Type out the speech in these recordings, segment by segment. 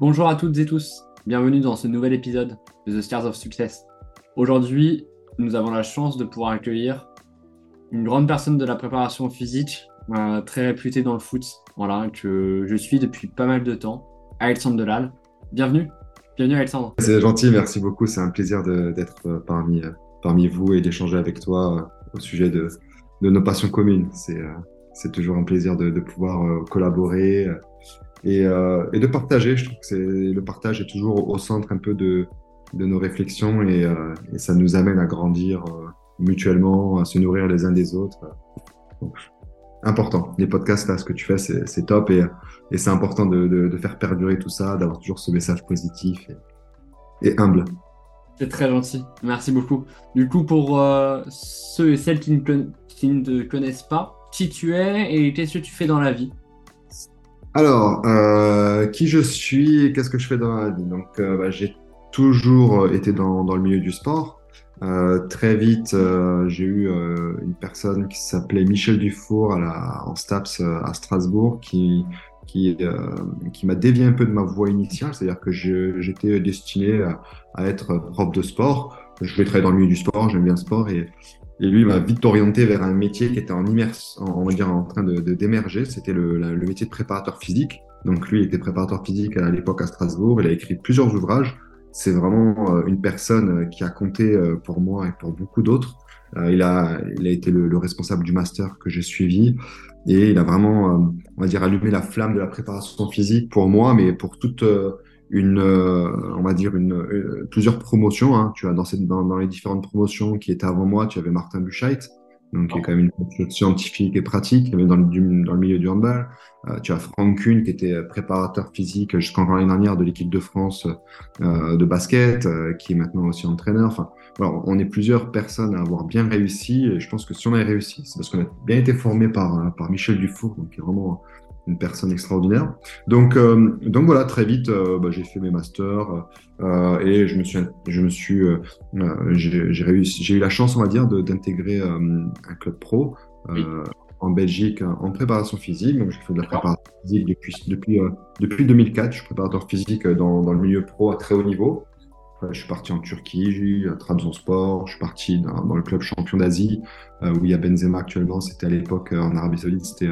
Bonjour à toutes et tous, bienvenue dans ce nouvel épisode de The Stars of Success. Aujourd'hui, nous avons la chance de pouvoir accueillir une grande personne de la préparation physique, euh, très réputée dans le foot, voilà, que je suis depuis pas mal de temps, Alexandre Delal. Bienvenue, bienvenue Alexandre. C'est gentil, merci beaucoup, c'est un plaisir d'être euh, parmi, euh, parmi vous et d'échanger avec toi au sujet de, nos passions communes. C'est toujours un plaisir de pouvoir collaborer et, euh, et, de partager. Je trouve que le partage est toujours au centre un peu de, nos réflexions et, euh, et, ça nous amène à grandir euh, mutuellement, à se nourrir les uns des autres. Donc, important. Les podcasts, là, ce que tu fais, c'est top et, c'est important de, faire perdurer tout ça, d'avoir toujours ce message positif et, humble. C'est très gentil. Merci beaucoup. Du coup, pour ceux et celles qui ne te connaissent pas, qui tu es et qu'est-ce que tu fais dans la vie? Alors, euh, qui je suis et qu'est-ce que je fais dans la vie? Donc, euh, bah, j'ai toujours été dans, dans, le milieu du sport. Euh, très vite, euh, j'ai eu euh, une personne qui s'appelait Michel Dufour à la, en STAPS à Strasbourg qui, qui, qui m'a dévié un peu de ma voie initiale, c'est-à-dire que j'étais destiné à, à, être prof de sport. Je voulais travailler dans le milieu du sport, j'aime bien le sport et, et lui m'a vite orienté vers un métier qui était en immerse, on va dire en train de d'émerger. C'était le, le, métier de préparateur physique. Donc lui il était préparateur physique à l'époque à Strasbourg. Il a écrit plusieurs ouvrages. C'est vraiment euh, une personne qui a compté euh, pour moi et pour beaucoup d'autres. Euh, il a, il a été le, le responsable du master que j'ai suivi et il a vraiment, on va dire, allumé la flamme de la préparation physique pour moi, mais pour toute une, euh, on va dire une, euh, plusieurs promotions. Hein. Tu as dans, cette, dans, dans, les différentes promotions qui étaient avant moi, tu avais Martin Buchheit, donc qui est quand même une scientifique et pratique, mais dans le, dans le milieu du handball. Euh, tu as Franck Kuhn qui était préparateur physique jusqu'en l'année dernière de l'équipe de France euh, de basket, euh, qui est maintenant aussi entraîneur. Enfin, voilà, on est plusieurs personnes à avoir bien réussi, et je pense que si on a réussi, c'est parce qu'on a bien été formé par, par Michel Dufour, donc qui est vraiment une personne extraordinaire. Donc, euh, donc voilà, très vite, euh, bah, j'ai fait mes masters euh, et je me suis, je me suis, j'ai j'ai eu la chance, on va dire, d'intégrer un club pro oui. en Belgique en préparation physique. Donc, j'ai fait de la préparation physique depuis depuis depuis 2004. Je suis préparateur physique dans, dans le milieu pro à très haut niveau. Je suis parti en Turquie, à Trabzonspor, je suis parti dans, dans le club champion d'Asie, où il y a Benzema actuellement, c'était à l'époque en Arabie Saoudite, c'était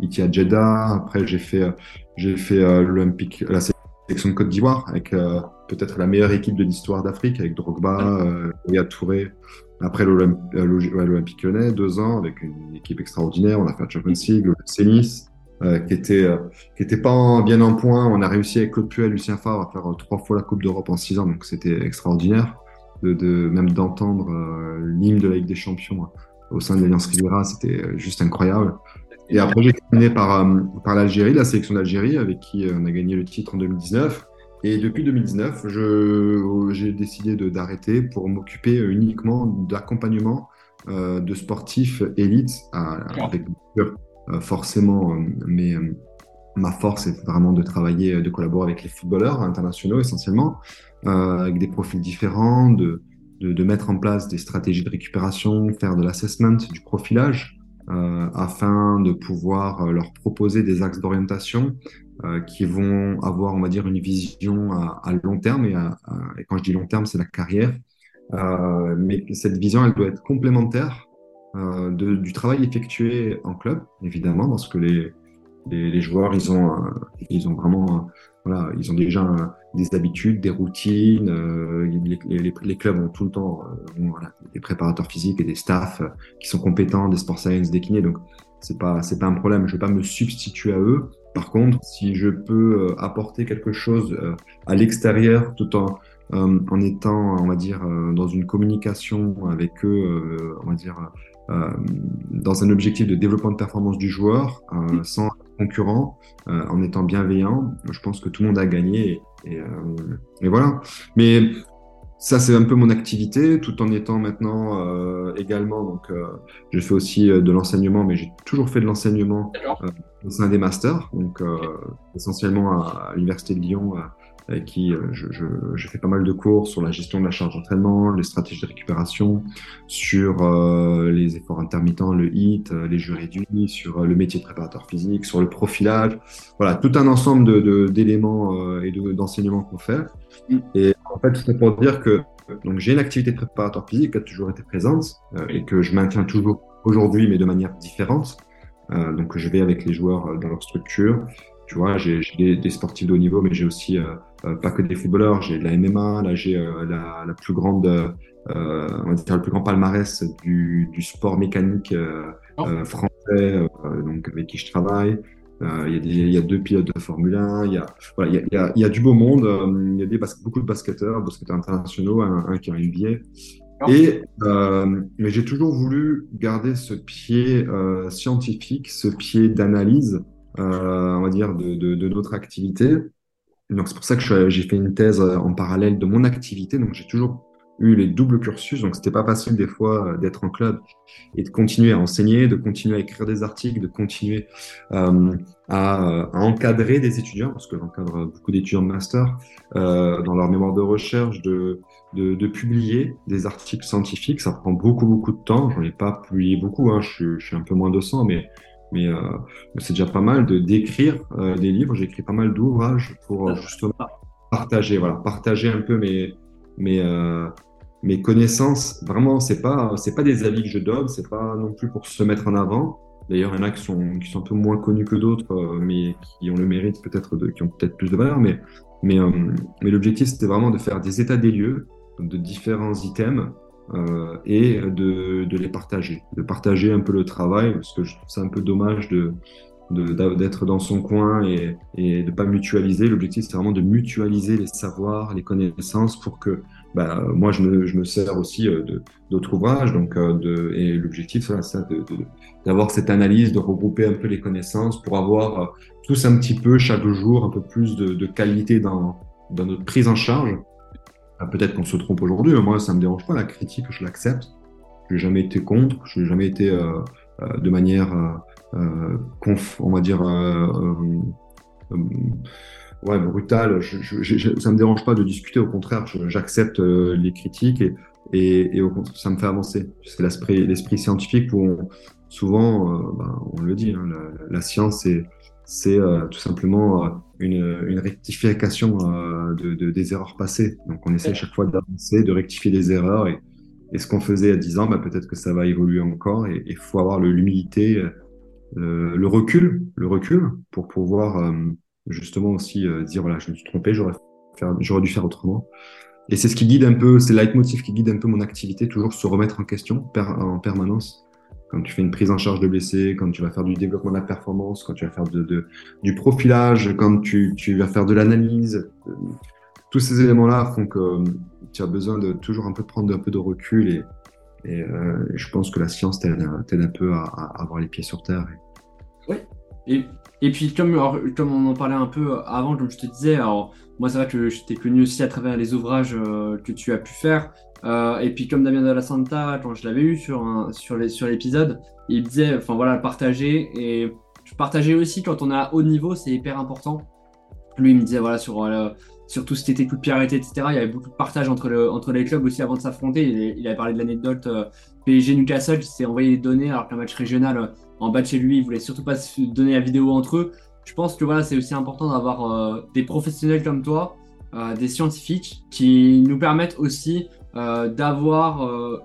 euh, Itia Jeddah. Après, j'ai fait, j'ai fait euh, l'Olympique, la sélection de Côte d'Ivoire avec euh, peut-être la meilleure équipe de l'histoire d'Afrique avec Drogba, euh, Oya Touré. Après l'Olympique Lyonnais, deux ans avec une équipe extraordinaire. On a fait la Champions League, le Nice. Euh, qui était euh, qui était pas en, bien en point. On a réussi avec Claude Puel, Lucien Favre à faire trois fois la Coupe d'Europe en six ans, donc c'était extraordinaire. De, de, même d'entendre l'hymne de la Ligue des Champions au sein de l'Alliance Riviera, c'était juste incroyable. Et après, j'ai terminé par, euh, par l'Algérie, la sélection d'Algérie, avec qui euh, on a gagné le titre en 2019. Et depuis 2019, j'ai décidé d'arrêter pour m'occuper uniquement d'accompagnement euh, de sportifs élites, avec euh, forcément, mais ma force est vraiment de travailler, de collaborer avec les footballeurs internationaux essentiellement, avec des profils différents, de, de, mettre en place des stratégies de récupération, faire de l'assessment, du profilage, euh, afin de pouvoir euh, leur proposer des axes d'orientation euh, qui vont avoir, on va dire, une vision à, à long terme. Et, à, à, et, quand je dis long terme, c'est la carrière. Euh, mais cette vision, elle doit être complémentaire euh, de, du travail effectué en club, évidemment, parce que les, les, les joueurs, ils ont, ils ont vraiment, voilà, ils ont déjà des habitudes, des routines. Euh, les, les, les, clubs ont tout le temps euh, voilà, des préparateurs physiques et des staffs euh, qui sont compétents, des sport science, des kinés. Donc c'est pas c'est pas un problème. Je vais pas me substituer à eux. Par contre, si je peux euh, apporter quelque chose à l'extérieur, tout en en étant, on va dire, dans une communication avec eux, on va dire, dans un objectif de développement de performance du joueur, sans concurrent, en étant bienveillant, je pense que tout le monde a gagné. Et, euh, et voilà. Mais ça, c'est un peu mon activité, tout en étant maintenant euh, également. Donc, euh, je fais aussi euh, de l'enseignement, mais j'ai toujours fait de l'enseignement euh, au sein des masters, donc euh, essentiellement à, à l'université de Lyon, avec qui euh, je, je, je, fais pas mal de cours sur la gestion de la charge d'entraînement, les stratégies de récupération, sur euh, les efforts intermittents, le HIT, euh, les jeux réduits, sur euh, le métier de préparateur physique, sur le profilage. Voilà, tout un ensemble de, d'éléments euh, et d'enseignements qu'on fait. Mm. Et en fait, c'est pour dire que donc j'ai une activité de préparateur physique qui a toujours été présente et que je maintiens toujours aujourd'hui, mais de manière différente. donc je vais avec les joueurs dans leur structure. Tu vois, j'ai des, des, sportifs de haut niveau, mais j'ai aussi euh, pas que des footballeurs, j'ai de la MMA, là j'ai euh, la, la, plus grande, euh, on va dire le plus grand palmarès du, du sport mécanique oh. français, donc avec qui je travaille. Il y, a y, deux pilotes de Formule 1, il y a, voilà, il y a, il y a du beau monde, il y a des beaucoup de basketteurs, basketteurs internationaux, un, un qui a. Oh. Et euh, mais j'ai toujours voulu garder ce pied euh, scientifique, ce pied d'analyse, euh, on va dire, de, de, de notre activité. Donc c'est pour ça que j'ai fait une thèse euh, en parallèle de mon activité. Donc j'ai toujours eu les doubles cursus, donc c'était pas facile des fois euh, d'être en club et de continuer à enseigner, de continuer à écrire des articles, de continuer euh, à, encadrer des étudiants, parce que j'encadre beaucoup d'étudiants de master euh, dans leur mémoire de recherche, de, de, publier des articles scientifiques. Ça prend beaucoup beaucoup de temps. J'en ai pas publié beaucoup, hein. je, je, suis un peu moins de 100, mais mais euh, c'est déjà pas mal de d'écrire euh, des livres. J'ai écrit pas mal d'ouvrages pour euh, justement partager, voilà, partager un peu mes mes mes connaissances. Vraiment, c'est pas c'est pas des avis que je donne, c'est pas non plus pour se mettre en avant. D'ailleurs, il y en a qui sont qui sont un peu moins connus que d'autres, mais qui ont le mérite peut-être de qui ont peut-être plus de valeur. Mais mais mais l'objectif c'était vraiment de faire des états des lieux de différents items euh, et de, les partager, de partager un peu le travail, parce que je trouve ça un peu dommage d'être dans son coin et, et de pas mutualiser. L'objectif, c'est vraiment de mutualiser les savoirs, les connaissances pour que bah, moi, je me, sers aussi euh, d'autres ouvrages. Donc, euh, et l'objectif, c'est d'avoir cette analyse, de regrouper un peu les connaissances pour avoir tous un petit peu, chaque jour, un peu plus de, qualité dans notre prise en charge ah, peut-être qu'on se trompe aujourd'hui, mais moi, ça me dérange pas. La critique, je l'accepte. Je n'ai jamais été contre. Je n'ai jamais été euh, euh, de manière, euh, conf, on va dire, ouais, brutale. Ça me dérange pas de discuter. Au contraire, j'accepte les critiques et, ça me fait avancer. C'est l'esprit, scientifique où souvent, ben, on le dit, hein, la, science est c'est euh, tout simplement euh, une, une, rectification euh, de, de, des erreurs passées. Donc on essaie chaque fois d'avancer, de rectifier des erreurs. Et, et ce qu'on faisait à 10 ans, bah, peut-être que ça va évoluer encore. Et il faut avoir l'humilité, euh, le recul, le recul pour pouvoir justement aussi dire voilà, je me suis trompé, j'aurais dû faire autrement. Et c'est ce qui guide un peu, c'est le leitmotiv qui guide un peu mon activité, toujours se remettre en question per, en permanence quand tu fais une prise en charge de blessés, quand tu vas faire du développement de la performance, quand tu vas faire du profilage, quand tu, tu vas faire de l'analyse. Euh, tous ces éléments-là font que euh, tu as besoin de toujours un peu prendre un peu de recul et, euh, je pense que la science t'aide un peu à, avoir les pieds sur terre. Oui. Et, et puis comme, comme on en parlait un peu avant, comme je te disais, alors moi c'est vrai que je t'ai connu aussi à travers les ouvrages euh, que tu as pu faire. Euh, et puis comme Damien de la Santa, quand je l'avais eu sur, un, sur, les, sur l'épisode, il disait, enfin voilà, partager. Et je partageais aussi quand on est à haut niveau, c'est hyper important. Lui, il me disait, voilà, sur, euh, sur tout ce qui était coup de arrêté, etc., il y avait beaucoup de partage entre, le, entre les clubs aussi avant de s'affronter. Il, il avait parlé de l'anecdote PSG Newcastle, il s'est envoyé les données alors qu'un match régional en bas de chez lui, il voulait surtout pas se donner la vidéo entre eux. Je pense que voilà, c'est aussi important d'avoir euh, des professionnels comme toi, des scientifiques qui nous permettent aussi euh, d'avoir euh,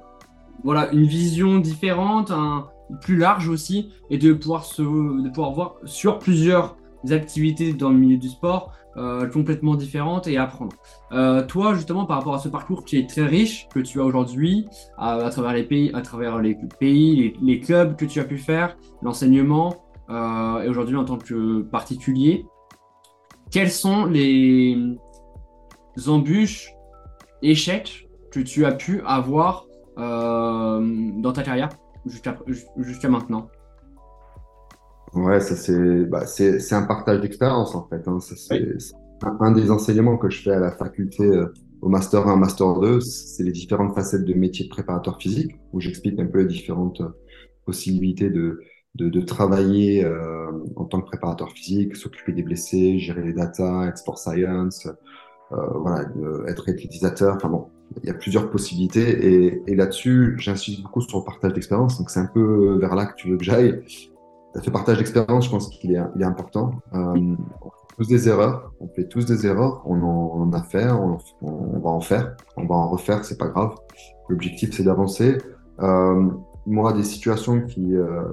voilà, une vision différente, un, plus large aussi, et de pouvoir, se, de pouvoir voir sur plusieurs activités dans le milieu du sport euh, complètement différentes et apprendre. Euh, toi, justement, par rapport à ce parcours qui est très riche que tu as aujourd'hui, à, à, travers les pays, à travers les pays, les, clubs que tu as pu faire, l'enseignement, euh, et aujourd'hui en tant que particulier, quelles sont les embûches, échecs que tu as pu avoir euh, dans ta carrière jusqu'à maintenant? Ouais, ça c'est bah, c'est un partage d'expérience en fait. Hein. c'est oui. un, un, des enseignements que je fais à la faculté euh, au master 1, master 2, c'est les différentes facettes de métier de préparateur physique où j'explique un peu les différentes euh, possibilités de de, de travailler euh, en tant que préparateur physique, s'occuper des blessés, gérer les data, export science, voilà, être réutilisateur. Enfin bon, il y a plusieurs possibilités et, et là-dessus, j'insiste beaucoup sur le partage d'expérience. Donc c'est un peu vers là que tu veux que j'aille. Ce partage d'expérience, je pense qu'il est, il est important. Euh, on fait tous des erreurs, on fait tous des erreurs, on en, a fait, on, va en faire, on va en refaire, c'est pas grave. L'objectif, c'est d'avancer. Euh, moi, des situations qui, euh,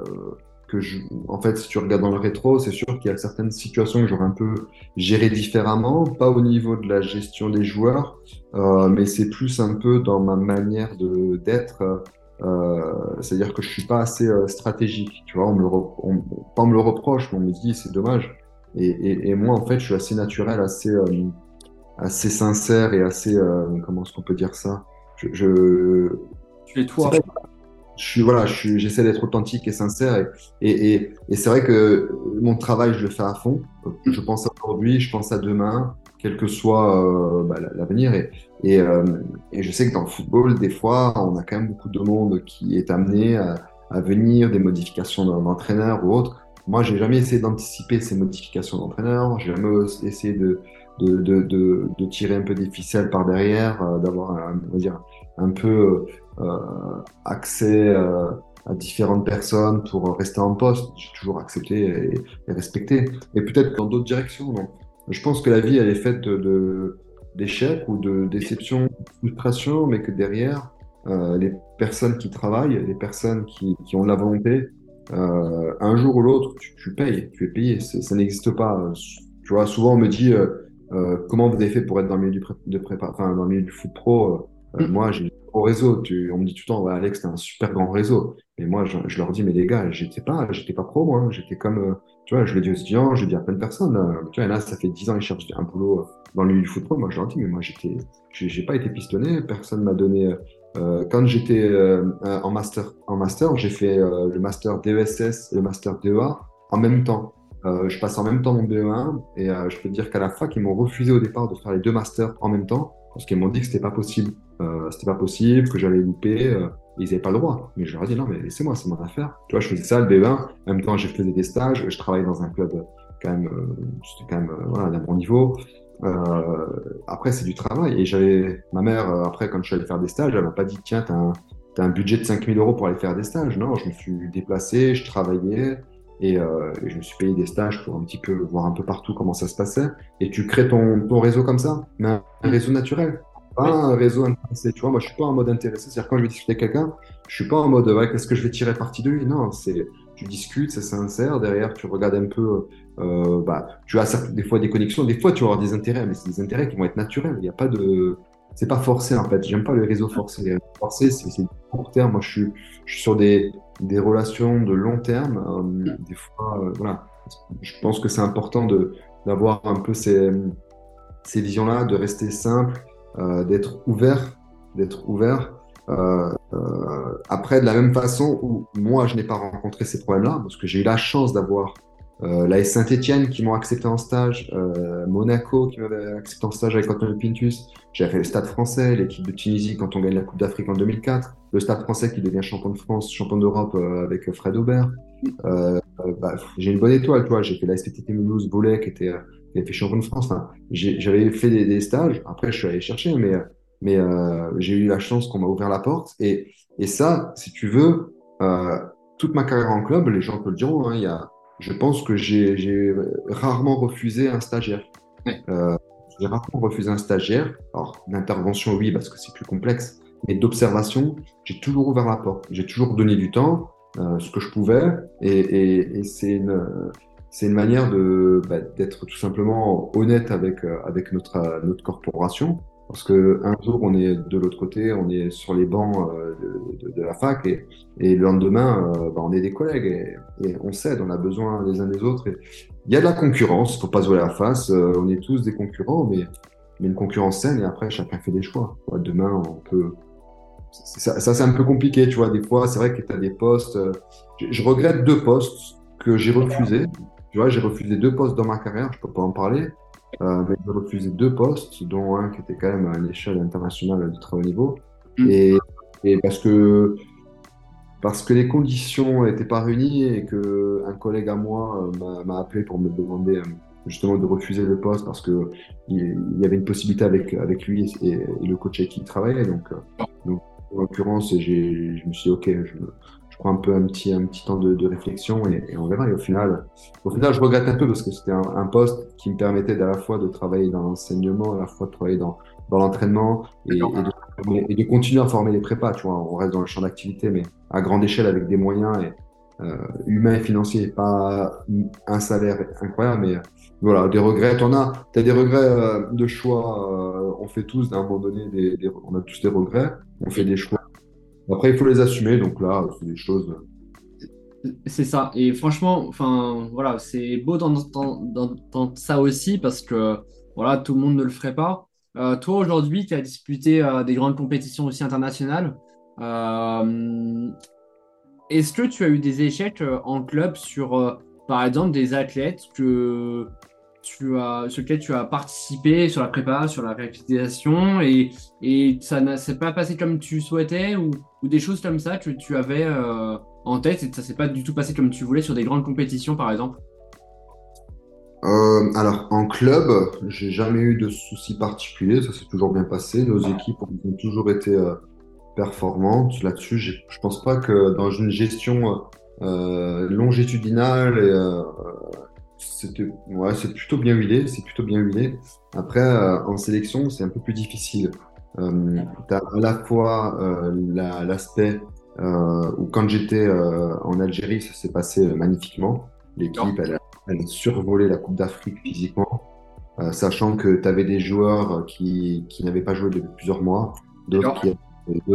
que je, en fait, si tu regardes dans le rétro, c'est sûr qu'il y a certaines situations que j'aurais un peu gérées différemment, pas au niveau de la gestion des joueurs, euh, mais c'est plus un peu dans ma manière de d'être. Euh, c'est-à-dire que je suis pas assez euh, stratégique. Tu vois, on me le, on, pas on me le reproche, mais on me dit c'est dommage. Et, et, et, moi, en fait, je suis assez naturel, assez, euh, assez sincère et assez, comment est-ce qu'on peut dire ça? Je, je, Tu es toi je suis voilà, je j'essaie d'être authentique et sincère et, et, et, c'est vrai que mon travail, je le fais à fond. Je pense à aujourd'hui, je pense à demain, quel que soit euh, bah, l'avenir. Et, et, euh, et, je sais que dans le football, des fois, on a quand même beaucoup de monde qui est amené à, venir, des modifications d'entraîneur ou autre. Moi, j'ai jamais essayé d'anticiper ces modifications d'entraîneur. J'ai jamais essayé de, tirer un peu des ficelles par derrière, euh, d'avoir, on va dire, un peu euh, accès à différentes personnes pour rester en poste. J'ai toujours accepté et, et respecté. Et peut-être dans d'autres directions. Donc, je pense que la vie, elle est faite de, d'échecs ou de déceptions, de frustrations, mais que derrière, euh, les personnes qui travaillent, les personnes qui, ont la volonté, euh, un jour ou l'autre, tu, payes, tu es payé. Ça n'existe pas. Tu vois, souvent on me dit euh, comment vous avez fait pour être dans le de dans le milieu du foot pro. Euh, mm. Moi, j'ai au réseau. Tu, on me dit tout le temps, ouais, Alex, t'as un super grand réseau. Et moi, je, je, leur dis, mais les gars, j'étais pas, j'étais pas pro, moi. J'étais comme, euh, tu vois, je l'ai dit aux étudiants, je l'ai dit à plein de personnes. Là. Tu vois, là, ça fait 10 ans, ils cherchent un boulot euh, dans le milieu du football. Moi, je leur dis, mais moi, j'étais, j'ai pas été pistonné. Personne m'a donné. Euh, quand j'étais euh, en master, en master, j'ai fait euh, le master DESS et le master DEA en même temps. je passe en même temps mon DE1 et je peux te dire qu'à la fac, ils m'ont refusé au départ de faire les deux masters en même temps parce qu'ils m'ont dit que c'était pas possible. Euh, c'était pas possible, que j'allais louper. Euh, ils n'avaient pas le droit. Mais je leur ai dit non, mais laissez-moi, c'est mon affaire. Tu vois, je faisais ça, le B20. En même temps, j'ai fait des stages. Je travaillais dans un club quand même, euh, c'était quand même euh, voilà, d'un bon niveau. Euh, après, c'est du travail. Et j'avais ma mère, après, quand je suis allé faire des stages, elle m'a pas dit tiens, t'as un, un budget de 5000 euros pour aller faire des stages. Non, je me suis déplacé, je travaillais. Et, euh, et, je me suis payé des stages pour un petit peu voir un peu partout comment ça se passait. Et tu crées ton, ton réseau comme ça, mais un, réseau naturel, pas un réseau intéressé. Tu vois, moi, je suis pas en mode intéressé. C'est-à-dire, quand je vais discuter avec quelqu'un, je suis pas en mode, ouais, qu'est-ce que je vais tirer parti de lui? Non, c'est, tu discutes, c'est sincère. Derrière, tu regardes un peu, euh, bah, tu as des fois des connexions, des fois, tu vas avoir des intérêts, mais c'est des intérêts qui vont être naturels. Il n'y a pas de, c'est pas forcé en fait. J'aime pas le réseau forcé. Les réseaux forcés, c'est du court terme. Moi, je suis, je suis sur des, des relations de long terme. Euh, des fois, euh, voilà. Je pense que c'est important de d'avoir un peu ces, ces visions-là, de rester simple, d'être ouvert, d'être ouvert. Euh, euh, après, de la même façon où moi, je n'ai pas rencontré ces problèmes-là, parce que j'ai eu la chance d'avoir euh, la Saint-Etienne qui m'ont accepté en stage, euh, Monaco qui m'avait accepté en stage avec Antoine Pintus. J'ai fait le Stade français, l'équipe de Tunisie quand on gagne la Coupe d'Afrique en 2004, le Stade français qui devient champion de France, champion d'Europe euh, avec Fred Aubert. Euh, bah, j'ai une bonne étoile, toi. J'ai fait la SPTT Mulhouse Boulet qui était qui avait fait champion de France. Enfin, j'avais fait des, des, stages. Après, je suis allé chercher, mais mais j'ai eu la chance qu'on m'a ouvert la porte. Et et ça, si tu veux, toute ma carrière en club, les gens te le diront. Hein, y a je pense que j'ai rarement refusé un stagiaire. Euh, j'ai rarement refusé un stagiaire. Alors, d'intervention, oui, parce que c'est plus complexe, mais d'observation, j'ai toujours ouvert la porte. J'ai toujours donné du temps, euh, ce que je pouvais, et, et, et c'est une, c'est une manière de bah, d'être tout simplement honnête avec euh, avec notre notre corporation parce que un jour on est de l'autre côté, on est sur les bancs euh, de, la fac et, et le lendemain euh, bah, on est des collègues et, on s'aide, on a besoin les uns des autres. Il y a de la concurrence, faut pas se voir la face. Euh, on est tous des concurrents, mais mais une concurrence saine et après chacun fait des choix. Demain on peut. Ça, ça c'est un peu compliqué, tu vois. Des fois c'est vrai que tu as des postes. Je, je regrette deux postes que j'ai refusés. Tu vois, j'ai refusé deux postes dans ma carrière, je peux pas en parler. Euh, mais j'ai refusé deux postes, dont un qui était quand même à une échelle internationale de très haut niveau. Mm. Et, et, parce que parce que les conditions n'étaient pas réunies et que un collègue à moi euh, m'a appelé pour me demander justement de refuser le poste parce que il, y avait une possibilité avec, avec lui et, le coach avec qui il travaillait. Donc, donc en l'occurrence, je me suis dit, OK, je, je prends un peu un petit, un petit temps de, de réflexion et, et, on verra. Et au final, au final, je regrette un peu parce que c'était un, un, poste qui me permettait à la fois de travailler dans l'enseignement, à la fois de travailler dans, dans l'entraînement et, de, continuer à former les prépas. Tu vois, on reste dans le champ d'activité, mais à grande échelle avec des moyens et, euh, humains et financiers, pas un salaire incroyable, mais voilà, des regrets. A, as des regrets euh, de choix. Euh, on fait tous, d'un moment donné, des, on a tous des regrets. On fait des choix après, il faut les assumer. Donc là, c'est des choses. C'est ça. Et franchement, enfin, voilà, c'est beau dans ça aussi parce que voilà, tout le monde ne le ferait pas. Euh, toi, aujourd'hui, tu as disputé euh, des grandes compétitions aussi internationales. Euh, est-ce que tu as eu des échecs en club sur, par exemple, des athlètes que tu as, sur lequel tu as participé sur la prépa, sur la réactivation et, et ça ne s'est pas passé comme tu souhaitais ou, ou, des choses comme ça que tu avais euh, en tête et ça s'est pas du tout passé comme tu voulais sur des grandes compétitions par exemple? Euh, alors en club, j'ai jamais eu de soucis particuliers, ça s'est toujours bien passé. Nos équipes ont toujours été euh, performantes là-dessus. Je pense pas que dans une gestion euh, longitudinale et c'était ouais, c'est plutôt bien huilé, c'est plutôt bien huilé. Après, euh, en sélection, c'est un peu plus difficile. Euh, tu as à la fois euh, l'aspect euh, où quand j'étais en Algérie, ça s'est passé magnifiquement. L'équipe, elle, elle, a survolé la Coupe d'Afrique physiquement, sachant que tu avais des joueurs qui, qui n'avaient pas joué depuis plusieurs mois, d'autres qui,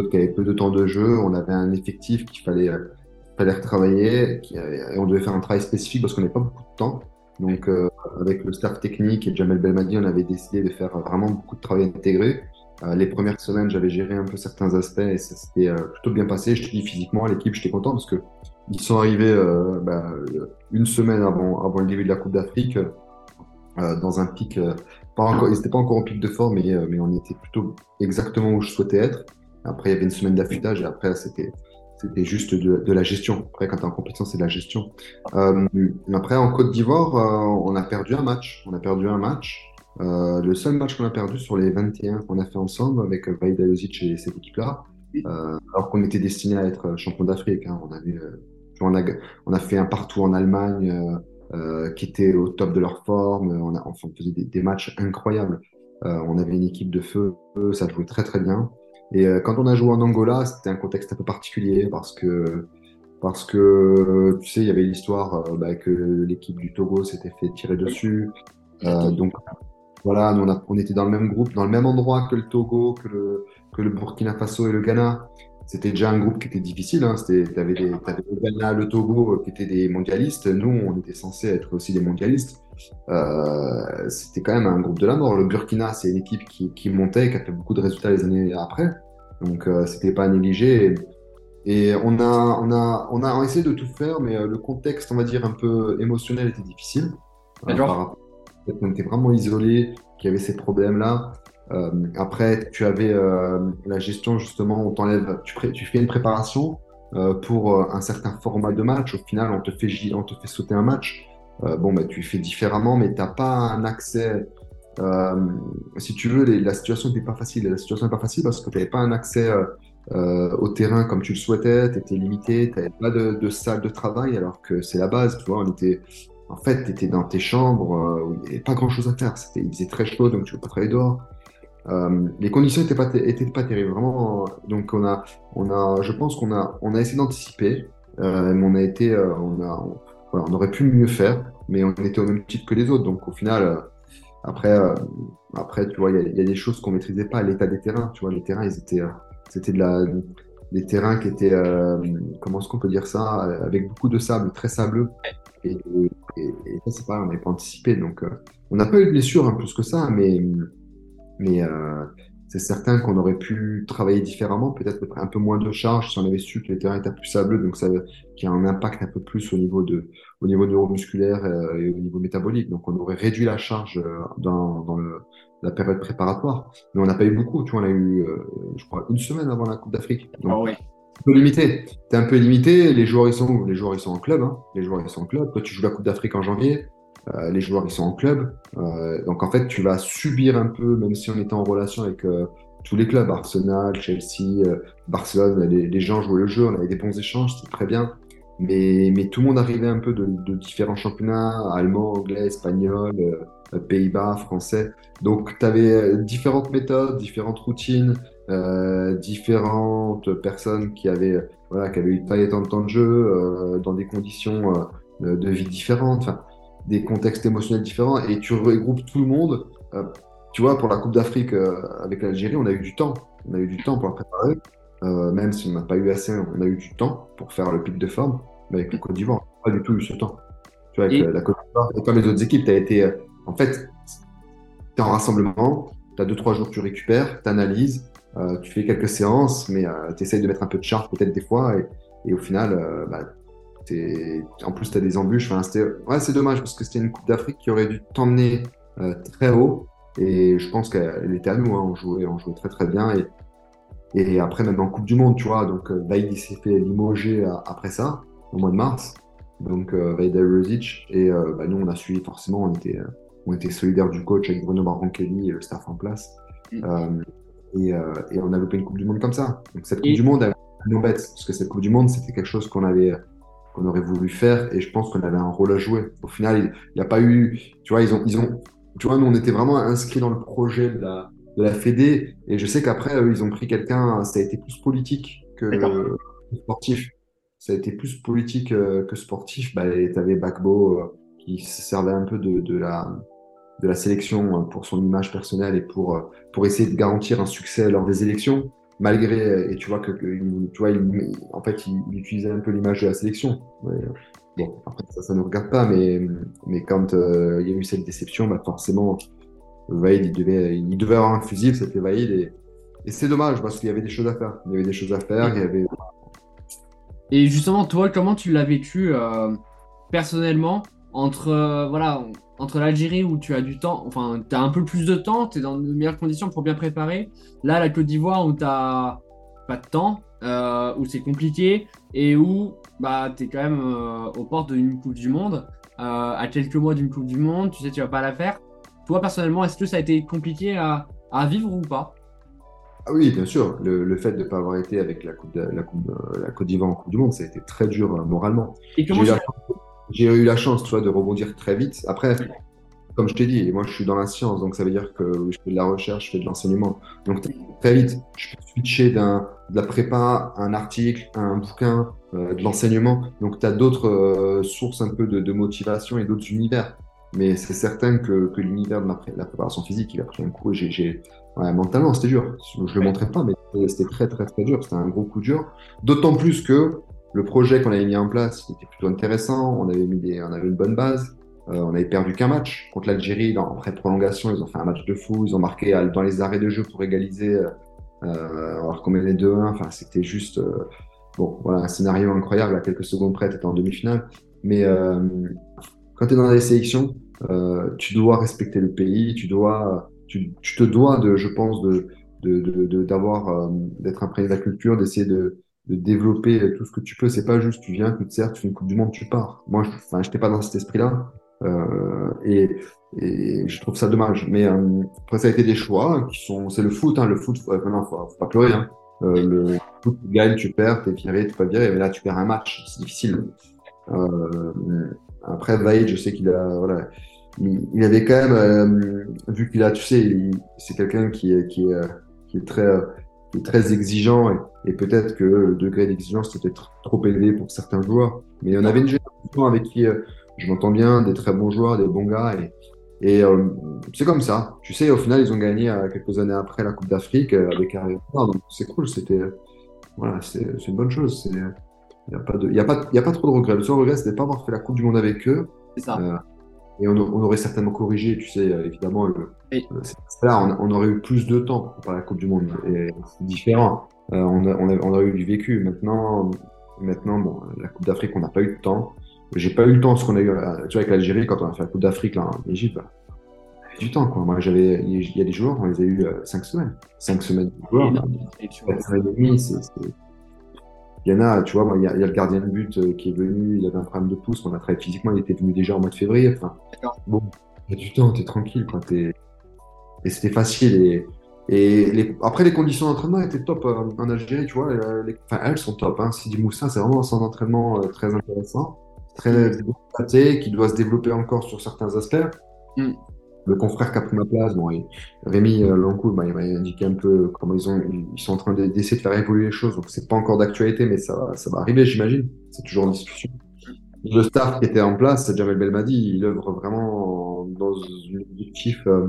qui, avaient peu de temps de jeu. On avait un effectif qu'il fallait fallait retravailler et on devait faire un travail spécifique parce qu'on n'avait pas beaucoup de temps. Donc, euh, avec le staff technique et Jamel Belmadi, on avait décidé de faire vraiment beaucoup de travail intégré. Euh, les premières semaines, j'avais géré un peu certains aspects et ça s'était euh, plutôt bien passé. Je te dis physiquement, l'équipe, j'étais content parce que ils sont arrivés bah, une semaine avant, le début de la Coupe d'Afrique dans un pic. pas encore, ils n'étaient pas encore en pic de forme, mais, mais on était plutôt exactement où je souhaitais être. Après, il y avait une semaine d'affûtage et après, c'était c'était juste de, de, la gestion. Après, quand tu es en compétition, c'est de la gestion. Euh, après, en Côte d'Ivoire, euh, on a perdu un match. On a perdu un match. Euh, le seul match qu'on a perdu sur les 21 qu'on a fait ensemble avec Vaïd Alozic et cette équipe-là, alors qu'on était destiné à être champion d'Afrique. Hein. On, avait, on, a, on a fait un partout en Allemagne qui était au top de leur forme. On, a, on faisait des, des matchs incroyables. on avait une équipe de feu, ça jouait très très bien. Et euh, quand on a joué en Angola, c'était un contexte un peu particulier parce que, parce que tu sais, il y avait l'histoire euh, bah, que l'équipe du Togo s'était fait tirer dessus. Euh, donc voilà, nous, on, était dans le même groupe, dans le même endroit que le Togo, que le, Burkina Faso et le Ghana. C'était déjà un groupe qui était difficile. Hein. Tu avais, avais, le Ghana, le Togo qui étaient des mondialistes. Nous, on était censés être aussi des mondialistes. Euh, c'était quand même un groupe de la mort. Le Burkina, c'est une équipe qui, qui, montait, qui a fait beaucoup de résultats les années après. Donc, euh, c'était pas à négliger. Et, et, on, a, on, a, on a essayé de tout faire, mais euh, le contexte, on va dire, un peu émotionnel était difficile. Euh, par on était vraiment isolé, qu'il y avait ces problèmes-là. Après, tu avais la gestion, justement, on t'enlève, tu, tu fais une préparation pour un certain format de match. Au final, on te fait, on te fait sauter un match. Euh, bon, bah, tu fais différemment, mais tu n'as pas un accès. Euh, si tu veux, la situation n'était pas facile. La situation n'est pas facile parce que tu n'avais pas un accès euh, au terrain comme tu le souhaitais, tu étais limité, tu n'avais pas de, salle de travail alors que c'est la base. Tu vois, on était, en fait, tu étais dans tes chambres il n'y avait pas grand chose à faire. Il faisait très chaud, donc tu ne peux pas travailler dehors. Les conditions n'étaient pas, terribles, vraiment. Donc, on a, on a, je pense qu'on a, on a essayé d'anticiper, mais on a été, on a, voilà, on aurait pu mieux faire, mais on était au même titre que les autres. Donc au final, euh, après, euh, après, tu vois, il y, y, a des choses qu'on maîtrisait pas. L'état des terrains, tu vois, les terrains, ils étaient, euh, c'était de la, des terrains qui étaient, comment est-ce qu'on peut dire ça, avec beaucoup de sable, très sableux. Et, et, et ça, c'est pas, on n'avait pas anticipé. Donc, on n'a pas eu de blessure hein, plus que ça, mais, mais c'est certain qu'on aurait pu travailler différemment, peut-être un peu moins de charge si on avait su que les terrains étaient plus sableux, donc ça qui a un impact un peu plus au niveau de au niveau neuromusculaire euh, et au niveau métabolique. Donc on aurait réduit la charge euh, dans, dans le, la période préparatoire, mais on n'a pas eu beaucoup. Tu vois, on a eu, euh, je crois, une semaine avant la Coupe d'Afrique. Donc, oh oui. Un peu limité. T'es un peu limité. Les joueurs ils sont Les joueurs ils sont en club. Hein. Les joueurs ils sont en club. Toi tu joues la Coupe d'Afrique en janvier. Les joueurs ils sont en club. donc en fait, tu vas subir un peu, même si on était en relation avec tous les clubs, Arsenal, Chelsea, Barcelone, les, gens jouaient le jeu, on avait des bons échanges, c'était très bien. Mais, mais, tout le monde arrivait un peu de, de différents championnats, allemand, anglais, espagnol, Pays-Bas, français. Donc tu avais différentes méthodes, différentes routines, euh, différentes personnes qui avaient, voilà, qui avaient eu taille de temps de jeu, euh, dans des conditions euh, de vie différentes, des contextes émotionnels différents, et tu regroupes tout le monde. tu vois, pour la Coupe d'Afrique avec l'Algérie, on a eu du temps. On a eu du temps pour la préparer. même si on n'a pas eu assez, on a eu du temps pour faire le pic de forme. Mais avec la Côte d'Ivoire, on n'a pas du tout eu ce temps. Tu vois, avec la Côte d'Ivoire, et comme les autres équipes, tu as été. en fait, tu es en rassemblement, tu as 2-3 jours, tu récupères, tu analyses, euh, tu fais quelques séances, mais euh, tu essayes de mettre un peu de charge peut-être des fois, et, et au final, euh, bah, en plus, tu as des embûches. Enfin, ouais, c'est dommage parce que c'était une Coupe d'Afrique qui aurait dû t'emmener très haut, et je pense qu'elle était à nous, hein. on, jouait, on jouait très très bien. Et, et après, même en Coupe du Monde, tu vois, donc Vaïd s'est fait limoger après ça, au mois de mars. Donc Vaïd Rosic, et bah, nous on a suivi forcément, on était, on était solidaires du coach avec Bruno Baronchelli et le staff en place. Mm. Euh, et, on a loupé une Coupe du Monde comme ça. Donc cette Coupe du Monde, elle nous bête, parce que cette Coupe du Monde, c'était quelque chose qu'on avait qu'on aurait voulu faire et je pense qu'on avait un rôle à jouer. Au final, il n'y a pas eu, tu vois, ils ont, ils ont, tu vois, nous on était vraiment inscrits dans le projet de la, de la Fédé et je sais qu'après ils ont pris quelqu'un, ça a été plus politique que sportif. Ça a été plus politique euh, que sportif. Bah, tu avais Bakbo euh, qui se servait un peu de, de la, de la sélection euh, pour son image personnelle et pour, pour essayer de garantir un succès lors des élections, malgré, et tu vois que, tu vois, il, en fait, il, utilisait un peu l'image de la sélection. bon, après, ça, ne nous regarde pas, mais, mais quand euh, il y a eu cette déception, bah, forcément, Vaïd, il devait, il devait avoir un fusil, c'était Vaïd, et, et c'est dommage parce qu'il y avait des choses à faire. Il y avait des choses à faire. Et justement, toi, comment tu l'as vécu personnellement entre, voilà, entre l'Algérie où tu as du temps, enfin, tu as un peu plus de temps, tu es dans de meilleures conditions pour bien préparer. Là, la Côte d'Ivoire où tu n'as pas de temps, euh, où c'est compliqué et où bah, tu es quand même euh, aux portes d'une Coupe du Monde, euh, à quelques mois d'une Coupe du Monde, tu sais, tu vas pas la faire. Toi, personnellement, est-ce que ça a été compliqué à, vivre ou pas? Ah oui, bien sûr. Le, fait de ne pas avoir été avec la Coupe, la, coupe, la Côte d'Ivoire en Coupe du Monde, ça a été très dur moralement. Et comment j'ai eu la chance, tu vois, de rebondir très vite. Après, comme je t'ai dit, moi je suis dans la science, donc ça veut dire que je fais de la recherche, je fais de l'enseignement. Donc très vite, je peux switcher d'un, de la prépa à un article, à un bouquin, euh, de l'enseignement. Donc tu as d'autres euh, sources un peu de, motivation et d'autres univers. Mais c'est certain que, l'univers de la, préparation physique, il a pris un coup. J'ai, j'ai... Mentalement, c'était dur. Je le montrais pas, mais c'était très, très, très dur. C'était un gros coup dur. D'autant plus que le projet qu'on avait mis en place était plutôt intéressant. On avait, mis des, on avait une bonne base. Euh, on avait perdu qu'un match contre l'Algérie en pré-prolongation. Ils ont fait un match de fou. Ils ont marqué euh, dans les arrêts de jeu pour égaliser. Euh, alors qu'on menait 2-1. Enfin, c'était juste euh, bon, voilà, un scénario incroyable. À quelques secondes près, tu en demi-finale. Mais euh, quand tu es dans les sélections, tu dois respecter le pays. Tu dois, tu, tu te dois de, je pense, de d'avoir d'être imprégné de la culture, d'essayer de de développer tout ce que tu peux. C'est pas juste tu viens, tu te sers, tu une Coupe du Monde, tu pars. Moi, je enfin, j'étais pas dans cet esprit-là. Euh, et, et, je trouve ça dommage. Mais euh, après, ça a été des choix qui sont. C'est le foot, hein. Le foot, faut, maintenant, faut, pas pleurer. Hein. Euh, le foot, tu gagnes, tu perds, t'es viré, t'es pas viré. Mais là, tu perds un match, c'est difficile. Après, Vaïd, je sais qu'il a. Voilà, il, avait quand même. Vu qu'il a, tu sais, c'est quelqu'un qui est, qui est, qui est très très exigeant et, peut-être que le degré d'exigence était trop élevé pour certains joueurs. Mais on avait une génération avec qui euh, je m'entends bien, des très bons joueurs, des bons gars et, et euh, c'est comme ça. Tu sais, au final, ils ont gagné euh, quelques années après la Coupe d'Afrique avec un donc c'est cool. C'était voilà, c'est une bonne chose. Il n'y a pas de, il y a pas, il y a pas trop de regrets. Le seul regret, c'était de pas avoir fait la Coupe du Monde avec eux. C'est ça et on, aurait certainement corrigé, tu sais, évidemment, le, là, on, aurait eu plus de temps pour préparer la Coupe du Monde. Et c'est différent. Euh, on, on, aurait eu du vécu. Maintenant, maintenant bon, la Coupe d'Afrique, on n'a pas eu de temps. J'ai pas eu le temps, ce qu'on a eu, euh, tu vois, avec l'Algérie, quand on a fait la Coupe d'Afrique, en Égypte, bah, on avait du temps, quoi. Moi, j'avais, il y a des joueurs, on les a eu euh, cinq semaines. Cinq semaines de joueurs. Bah, c'est, Il y en a, tu vois, il y a, il y a le gardien de but euh, qui est venu, il avait un problème de pouce, on a travaillé physiquement, il était venu déjà en mois de février. Enfin, bon, il y a du temps, t'es tranquille, quoi. T'es... Et c'était facile. Et, et les... après, les conditions d'entraînement étaient top euh, en Algérie, tu vois. euh, les- Enfin, elles sont top. Hein. Sidi Moussa, c'est vraiment un centre d'entraînement euh, très intéressant, très développé, qui doit se développer encore sur certains aspects. Mm. Le confrère qui a pris ma place, bon, il- Rémi Lancourt, bah, il m'a indiqué un peu comment ils, ont, ils sont en train de- d'essayer de faire évoluer les choses. Donc, c'est pas encore d'actualité, mais ça, va- ça va arriver, j'imagine. C'est toujours en discussion. Le staff qui était en place, Jamel Belmadi, il œuvre vraiment dans un objectif, euh,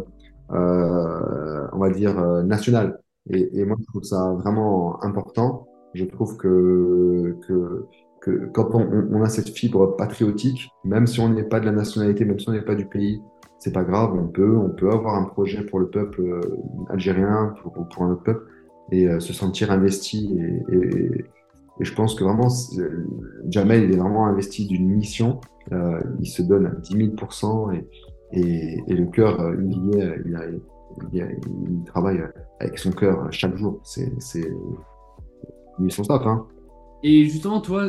euh, on va dire, euh, national. Et, et moi, je trouve ça vraiment important. Je trouve que, que, que quand on a cette fibre patriotique, même si on n'est pas de la nationalité, même si on n'est pas du pays, c'est pas grave, on peut, on peut avoir un projet pour le peuple euh, algérien, pour, pour un autre peuple, et euh, se sentir investi. Et, et, je pense que vraiment, Jamel, il est vraiment investi d'une mission. Euh, il se donne à 10 000 et, et, et le cœur, il travaille avec son cœur chaque jour. C'est, c'est, lui et son staff, hein. Et justement, toi,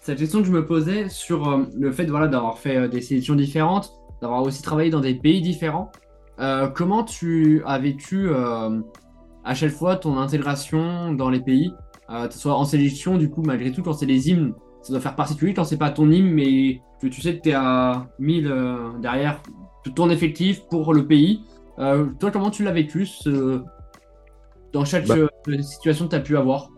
cette question que je me posais sur le fait voilà, d'avoir fait des sélections différentes, d'avoir aussi travaillé dans des pays différents, euh, comment tu as vécu euh, à chaque fois ton intégration dans les pays, euh, que ce soit en sélection, du coup, malgré tout, quand c'est les hymnes, ça doit faire particulier quand c'est pas ton hymne, mais que tu sais que tu es à 1000 euh, derrière ton effectif pour le pays. Toi, comment tu l'as vécu ce- dans chaque Bah. situation que tu as pu avoir?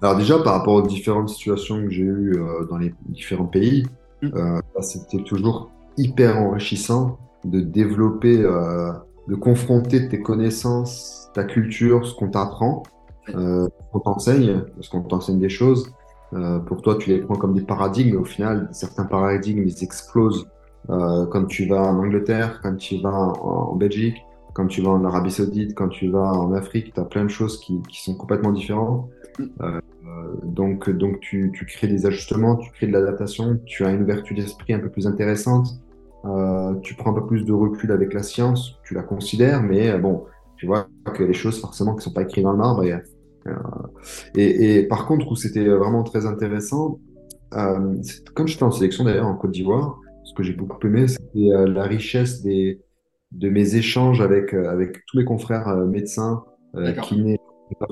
Alors déjà, par rapport aux différentes situations que j'ai eues euh, dans les différents pays, Mm. euh, bah, c'était toujours hyper enrichissant de développer, euh, de confronter tes connaissances, ta culture, ce qu'on t'apprend, euh, ce qu'on t'enseigne, parce qu'on t'enseigne des choses. Euh, pour toi, tu les prends comme des paradigmes, au final, certains paradigmes, ils explosent quand tu vas en Angleterre, quand tu vas en, en Belgique, quand tu vas en Arabie Saoudite, quand tu vas en Afrique, tu as plein de choses qui, qui sont complètement différentes. Donc, donc tu, tu crées des ajustements, tu crées de l'adaptation, tu as une ouverture d'esprit un peu plus intéressante, euh, tu prends un peu plus de recul avec la science, tu la considères, mais euh, bon, tu vois que les choses forcément qui sont pas écrites dans le marbre. Et, euh, et, et par contre, où c'était vraiment très intéressant, comme j'étais en sélection d'ailleurs en Côte d'Ivoire, ce que j'ai beaucoup aimé, c'était la richesse des, de mes échanges avec, avec tous mes confrères médecins, kinés,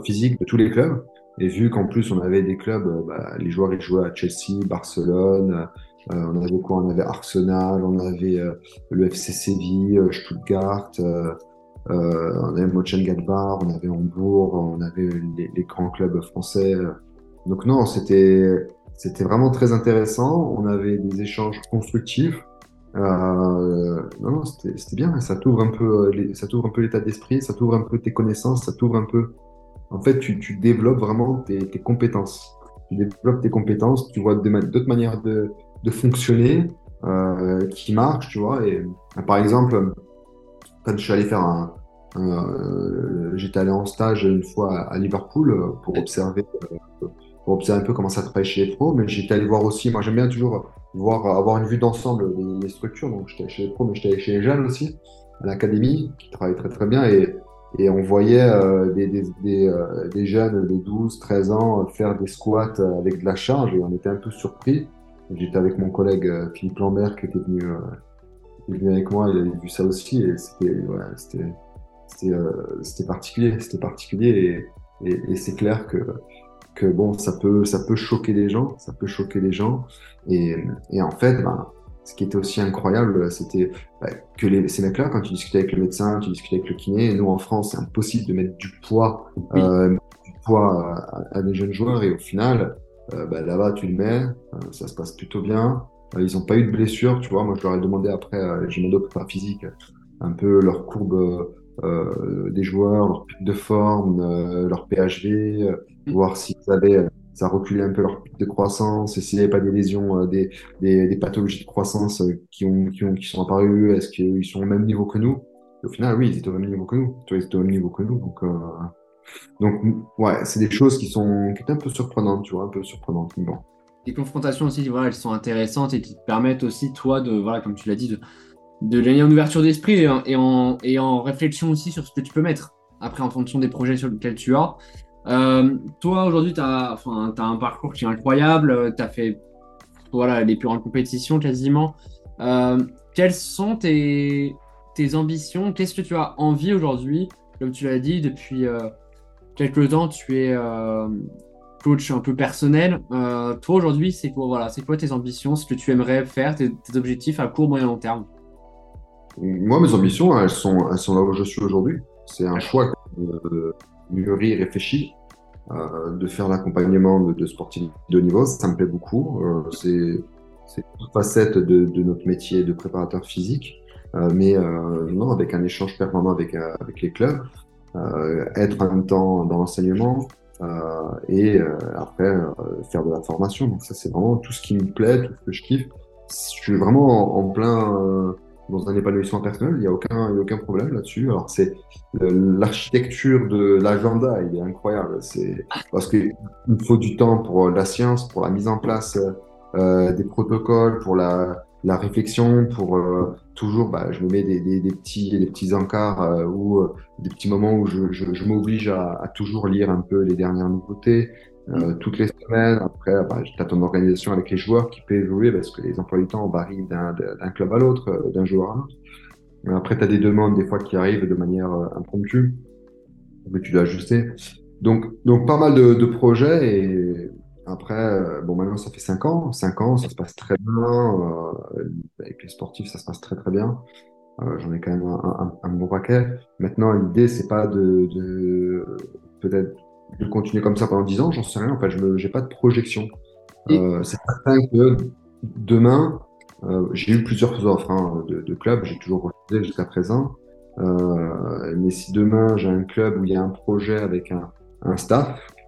physiques de tous les clubs. Et vu qu'en plus on avait des clubs, bah, les joueurs ils jouaient à Chelsea, Barcelone, on avait quoi? On avait Arsenal, on avait euh, le FC Séville, euh, Stuttgart, euh, euh, on avait Mönchengladbach, on avait Hambourg, on avait les, grands clubs français. Donc non, c'était c'était vraiment très intéressant. On avait des échanges constructifs. Euh, non, c'était bien. Ça t'ouvre un peu, euh, ça t'ouvre un peu l'état d'esprit, ça t'ouvre un peu tes connaissances, ça t'ouvre un peu. En fait, tu, tu développes vraiment tes, tes compétences. Tu développes tes compétences. Tu vois d'autres manières de, de fonctionner euh, qui marchent, tu vois. Et euh, par exemple, quand je suis allé faire un, euh, j'étais allé en stage une fois à, Liverpool pour observer, pour observer un peu comment ça travaille chez les pros, mais j'étais allé voir aussi. Moi, j'aime bien toujours voir, avoir une vue d'ensemble des, structures. Donc, j'étais chez les pros, mais j'étais chez les jeunes aussi, à l'académie, qui travaillent très très bien. Et, et on voyait des, des, des, des jeunes de 12, 13 ans faire des squats avec de la charge et on était un peu surpris. J'étais avec mon collègue euh, Philippe Lambert qui était venu, euh, qui est venu avec moi, il avait vu ça aussi et c'était c'était euh, particulier, c'était particulier et, et, et c'est clair que que bon ça peut ça peut choquer les gens, ça peut choquer les gens et, et en fait ben ce qui était aussi incroyable, c'était bah, que les, ces mecs-là, quand tu discutais avec le médecin, tu discutais avec le kiné, nous en France, c'est impossible de mettre du poids, Oui. euh, du poids à, à des jeunes joueurs et au final, bah, là-bas tu le mets, euh, ça se passe plutôt bien. Euh, ils n'ont pas eu de blessure, tu vois. Moi, je leur ai demandé après, j'ai demandé au physique un peu leur courbe euh, des joueurs, leur pic de forme, euh, leur PHV, Mm. voir s'ils avaient, ça reculait un peu leur pic de croissance, et s'il n'y avait pas des lésions, euh, des, des, des pathologies de croissance euh, qui, ont, qui, ont, qui sont apparues, est-ce qu'ils sont au même niveau que nous? Et au final, oui, ils étaient au même niveau que nous. Tu vois, ils étaient au même niveau que nous. Donc, euh, donc ouais, c'est des choses qui sont qui étaient un peu surprenantes, tu vois, un peu surprenantes. Bon. Les confrontations aussi, voilà, elles sont intéressantes et qui te permettent aussi, toi, de, voilà, comme tu l'as dit, de, de gagner en ouverture d'esprit et, en- et en, réflexion aussi sur ce que tu peux mettre. Après, en fonction des projets sur lesquels tu as. toi, aujourd'hui, tu as, enfin, as un parcours qui est incroyable. Tu as fait voilà, les plus grandes compétitions quasiment. quelles sont tes, tes ambitions? Qu'est-ce que tu as envie aujourd'hui Comme tu l'as dit, depuis quelques temps, tu es coach un peu personnel. toi, aujourd'hui, c'est quoi, quoi tes ambitions Ce que tu aimerais faire, tes, objectifs à court, moyen, long terme? Moi, mes ambitions, elles sont, là où je suis aujourd'hui. C'est un choix euh, mûri, réfléchi, euh, de faire l'accompagnement de, de, sportifs de niveau. Ça me plaît beaucoup. Euh, c'est une facette de, notre métier de préparateur physique, euh, mais euh, non, avec un échange permanent euh, avec les clubs, être en même temps dans l'enseignement. et après faire de la formation. Donc ça c'est vraiment tout ce qui me plaît, tout ce que je kiffe. Je suis vraiment en, en plein dans un épanouissement personnel, il n'y a aucun, il y a aucun problème là-dessus. Alors, c'est l'architecture de l'agenda, il est incroyable. C'est parce qu'il faut du temps pour la science, pour la mise en place euh, des protocoles, pour la, la réflexion, pour euh, toujours, bah, je me mets des, des, des petits, des petits encarts euh, ou euh, des petits moments où je, je, je m'oblige à, à, toujours lire un peu les dernières nouveautés. Euh, toutes les semaines. Après, bah, tu as ton organisation avec les joueurs qui peut évoluer parce que les emplois du temps varient d'un club à l'autre, euh, d'un joueur à l'autre. Après, tu as des demandes des fois qui arrivent de manière euh, impromptue, que tu dois ajuster. Donc, donc pas mal de, de projets et après, bon, maintenant ça fait cinq ans. Cinq ans, ça se passe très bien. Euh, avec les sportifs, ça se passe très très bien. Euh, J'en ai quand même un, un, un bon paquet. Maintenant, l'idée, c'est pas de, de peut-être de continuer comme ça pendant 10 ans, j'en sais rien. En fait, je n'ai pas de projection. Euh, c'est certain que demain, euh, j'ai eu plusieurs offres hein, de, de, clubs, j'ai toujours refusé jusqu'à présent. Euh, mais si demain j'ai un club où il y a un projet avec un, un staff euh,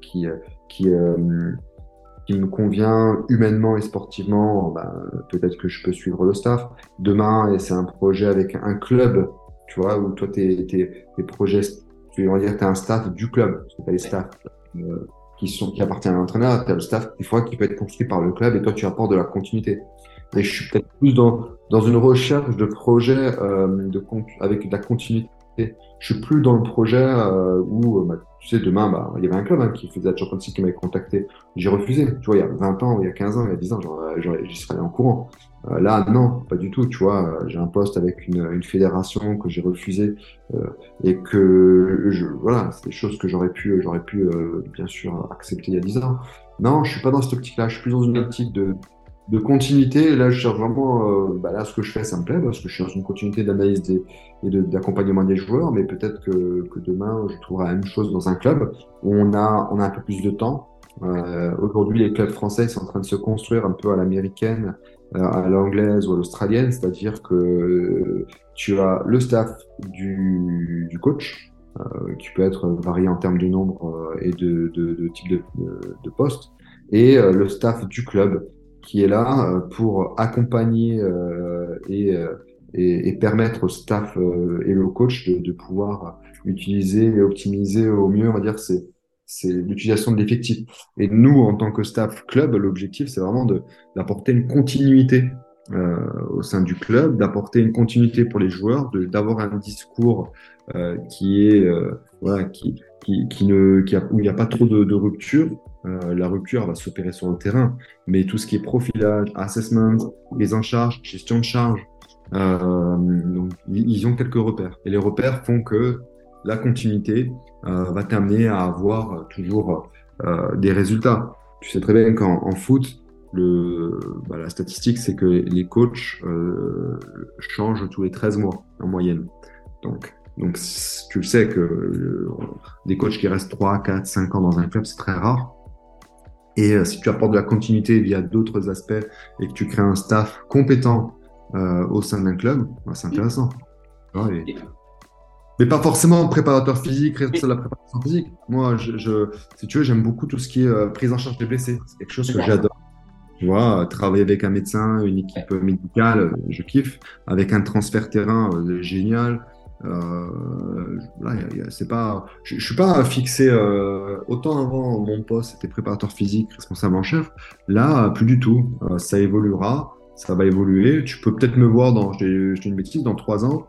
qui, qui, euh, qui me convient humainement et sportivement, ben, peut-être que je peux suivre le staff. Demain, et c'est un projet avec un club, tu vois, où toi, tes, tes, tes projets tu vas dire tu as un staff du club, parce que tu as les staffs euh, qui, sont, qui appartiennent à l'entraîneur, tu as le staff des fois qui peut être construit par le club et toi tu apportes de la continuité. Et je suis peut-être plus dans, dans une recherche de projet euh, de, avec de la continuité. Je suis plus dans le projet euh, où, bah, tu sais, demain, bah, il y avait un club hein, qui faisait la Champions League qui m'avait contacté. J'ai refusé. Tu vois, il y a 20 ans, il y a 15 ans, il y a 10 ans, j'y serais allé en courant. Euh, là, non, pas du tout. Tu vois, euh, j'ai un poste avec une, fédération que j'ai refusé euh, et que voilà, c'est des choses que j'aurais pu, j'aurais pu euh, bien sûr accepter il y a 10 ans. Non, je suis pas dans cette optique-là. Je suis plus dans une optique de, de continuité. Là, je cherche vraiment, euh, bah là, ce que je fais, ça me plaît parce que je dans une continuité d'analyse et d'accompagnement des joueurs. Mais peut-être que, que demain, je trouverai la même chose dans un club où on a, on a un peu plus de temps. Euh, Aujourd'hui, les clubs français sont en train de se construire un peu à l'américaine euh, à l'anglaise ou à l'australienne, c'est-à-dire que tu as le staff du, du coach, euh, qui peut être varié en termes de nombre euh, et de, de, de type de, de poste, et euh, le staff du club, qui est là euh, pour accompagner et, et, et, permettre au staff et au coach de, de pouvoir utiliser et optimiser au mieux, on va dire, c'est c'est l'utilisation de l'effectif. Et nous, en tant que staff club, l'objectif, c'est vraiment d'apporter une continuité euh, au sein du club, d'apporter une continuité pour les joueurs, d'avoir un discours euh, qui est euh, voilà, qui, qui, qui ne qui a, où il n'y a pas trop de, de rupture. Euh, la rupture va s'opérer sur le terrain, mais tout ce qui est profilage, assessment, les en charge, gestion de charge, euh, donc, ils ont quelques repères. Et les repères font que la continuité euh, va t'amener à avoir toujours euh, des résultats. Tu sais très bien qu'en foot, le, bah, la statistique, c'est que les coachs euh, changent tous les 13 mois en moyenne. Donc, donc tu le sais que euh, des coachs qui restent 3, 4, 5 ans dans un club, c'est très rare. Et euh, si tu apportes de la continuité via d'autres aspects et que tu crées un staff compétent euh, au sein d'un club, bah, c'est intéressant. Ouais, et... Mais pas forcément préparateur physique, responsable de la préparation physique. Moi, je, je, si tu veux, j'aime beaucoup tout ce qui est prise en charge des blessés. C'est quelque chose que j'adore. Tu vois, travailler avec un médecin, une équipe médicale, je kiffe. Avec un transfert terrain, euh, génial. Euh, là, c'est pas, je, je, suis pas fixé euh, autant avant mon poste, c'était préparateur physique, responsable en chef. Là, plus du tout. ça évoluera, ça va évoluer. Tu peux peut-être me voir dans, je dis une bêtise, dans trois ans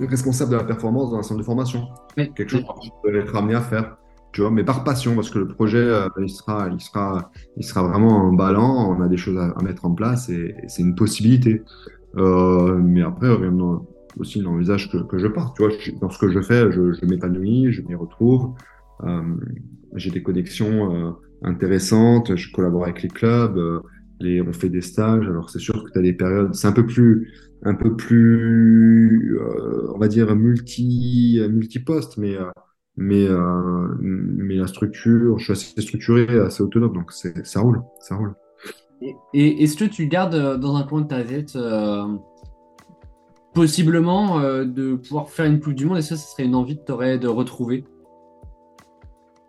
responsable de la performance dans un centre de formation. Oui. Quelque chose que je peux être amené à faire. Tu vois, mais par passion, parce que le projet, euh, il, sera, il, sera, il sera vraiment ballant, on a des choses à, à mettre en place et, et c'est une possibilité. Euh, mais après, rien aussi l'envisage que, que je parte. Tu vois, dans ce que je fais, je, m'épanouis, je m'y retrouve. Euh, j'ai des connexions euh, intéressantes, je collabore avec les clubs, euh, les, on fait des stages. Alors c'est sûr que tu as des périodes, c'est un peu plus, un peu plus, on va dire multi, multi-poste, mais mais mais la structure, je suis assez structuré, assez autonome, donc ça roule, ça roule. Et est-ce que tu gardes dans un coin de ta tête possiblement de pouvoir faire une Coupe du Monde Est-ce que ce serait une envie que tu aurais de retrouver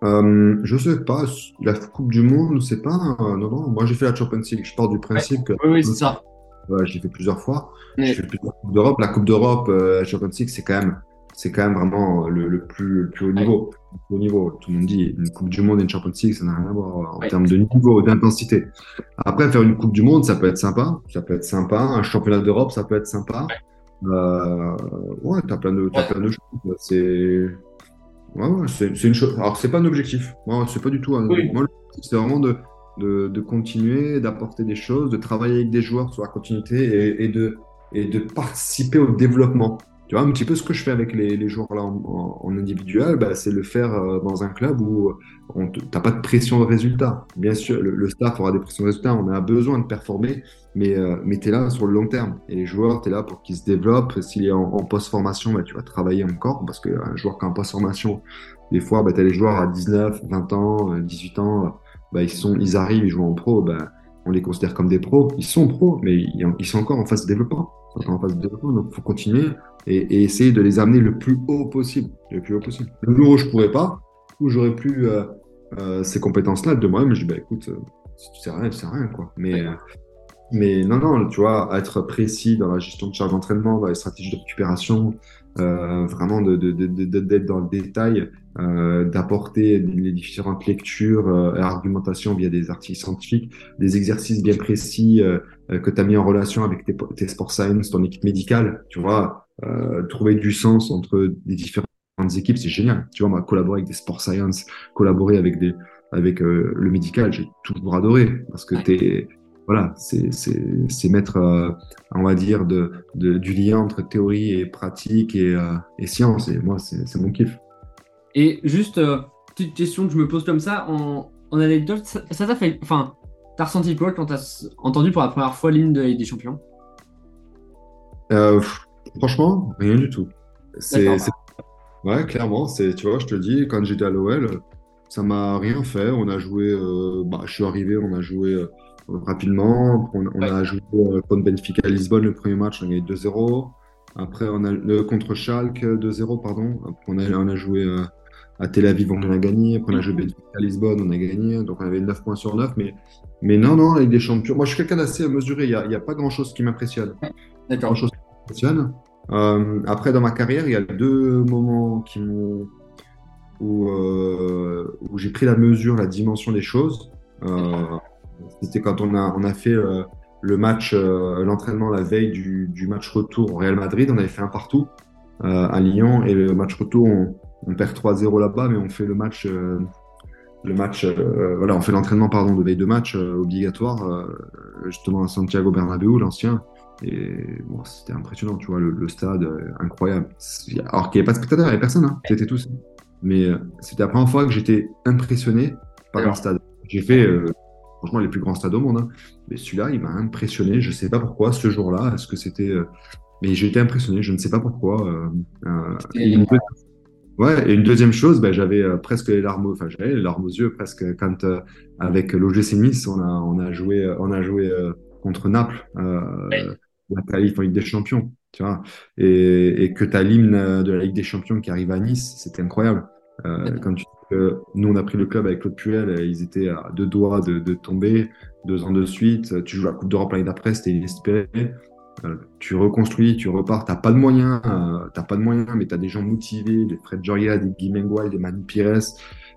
euh, je sais pas, la Coupe du Monde, c'est pas. non, non, moi j'ai fait la Champions League. Je pars du principe que. Oui, oui, c'est ça. Ouais, j'ai fait plusieurs fois. J'ai fait plusieurs Coupes d'Europe. La Coupe d'Europe, euh, la Champions League, c'est quand même, c'est quand même vraiment le, le, plus, le plus haut niveau. Le plus haut niveau. Tout le monde dit une Coupe du Monde et une Champions League, ça n'a rien à voir en termes de niveau, d'intensité. Après, faire une Coupe du Monde, ça peut être sympa. Ça peut être sympa. Un championnat d'Europe, ça peut être sympa. Euh, ouais, t'as plein de, as plein de choses. C'est Ouais, ouais, c'est une chose. Alors, c'est pas un objectif. Moi, c'est pas du tout un. Oui. Moi, c'est vraiment de, de, de continuer, d'apporter des choses, de travailler avec des joueurs sur la continuité et, et, de, et de participer au développement. Tu vois, un petit peu ce que je fais avec les, joueurs là en, individuel, bah, c'est le faire euh, dans un club où on t'as pas de pression de résultat. Bien sûr, le, staff aura des pressions de résultat, on a besoin de performer, mais, euh, mais tu es là sur le long terme. Et les joueurs, tu es là pour qu'ils se développent. S'il est en, en post-formation, bah, tu vas travailler encore, parce qu'un joueur qui est en post-formation, des fois, bah, tu as les joueurs à 19, 20 ans, 18 ans, bah, ils, sont, ils arrivent, ils jouent en pro, bah, on les considère comme des pros. Ils sont pros, mais ils, ils sont encore en phase de développement. En phase de développement, donc il faut continuer et, et, essayer de les amener le plus haut possible. Le plus haut possible. Le jour où je pourrais pas, où j'aurais plus euh, euh, ces compétences-là de moi-même, je dis bah écoute, euh, si tu sais rien, tu sais rien quoi. Mais mais non non, tu vois, être précis dans la gestion de charge d'entraînement, dans les stratégies de récupération, vraiment d'être de, de, de, dans le détail, d'apporter les différentes lectures euh, et argumentations via des articles scientifiques, des exercices bien précis que tu as mis en relation avec tes, tes sport science, ton équipe médicale, tu vois, trouver du sens entre des différentes équipes, c'est génial. Tu vois, moi, collaborer avec des sport science, collaborer avec des avec le médical, j'ai toujours adoré parce que tu voilà, c'est mettre, euh, on va dire, de, de, du lien entre théorie et pratique et, euh, et science. Et moi, c'est mon kiff. Et juste, euh, petite question que je me pose comme ça, en, en anecdote, ça t'a fait. Enfin, t'as ressenti quoi quand t'as entendu pour la première fois l'hymne de la Ligue des Champions? Euh, Franchement, rien du tout. C'est. Ouais, clairement, c'est, tu vois, je te dis, quand j'étais à l'OL, ça m'a rien fait. On a joué, euh, bah, je suis arrivé, on a joué euh, rapidement. On, on ouais. a joué euh, contre Benfica à Lisbonne le premier match, on a gagné 2-0. Après, on a le contre Schalke 2-0, pardon. Après, on a, on a joué à Tel Aviv, on a gagné. Après, on a joué Benfica à Lisbonne, on a gagné. Donc, on avait 9 points sur 9. Mais, mais non, non, avec des champions. Moi, je suis quelqu'un d'assez mesuré. Il n'y a, pas grand-chose qui m'impressionne. D'accord. Qui m'impressionne. Euh, après, dans ma carrière, il y a deux moments qui m'ont où, euh, où j'ai pris la mesure, la dimension des choses. Euh, C'était quand on a, on a fait le match, l'entraînement la veille du, du, match retour au Real Madrid. On avait fait un partout à Lyon et le match retour, on, on perd 3-0 là-bas, mais on fait le match. le match, voilà, on fait l'entraînement pardon de veille de match obligatoire, justement à Santiago Bernabéu, l'ancien. Et bon, c'était impressionnant, tu vois, le, le stade incroyable. Alors qu'il n'y avait pas de spectateurs, il n'y avait personne, hein, c'était tous. Mais c'était la première fois que j'étais impressionné par Alors. un stade. J'ai fait, euh, franchement, les plus grands stades au monde. Hein. Mais celui-là, il m'a impressionné. Je ne sais pas pourquoi, ce jour-là. Est-ce que c'était. Euh... Mais j'ai été impressionné, je ne sais pas pourquoi. Euh, une... Ouais, et une deuxième chose, ben, j'avais presque les larmes, enfin, j'avais les larmes aux yeux presque quand, avec l'OGC Nice, on a, on a joué, on a joué contre Naples, la qualif en Ligue des Champions tu vois, et, et que tu as l'hymne de la Ligue des Champions qui arrive à Nice, c'était incroyable. Euh, quand tu, euh, nous, on a pris le club avec Claude Puel, ils étaient à deux doigts de, de tomber, deux ans de suite. Tu joues la Coupe d'Europe l'année d'après, c'était inespéré. Euh, tu reconstruis, tu repars, t'as pas de moyens, euh, t'as pas de moyens, mais t'as des gens motivés, des Fred Joria, des Guy Mengual, des Manu Pires.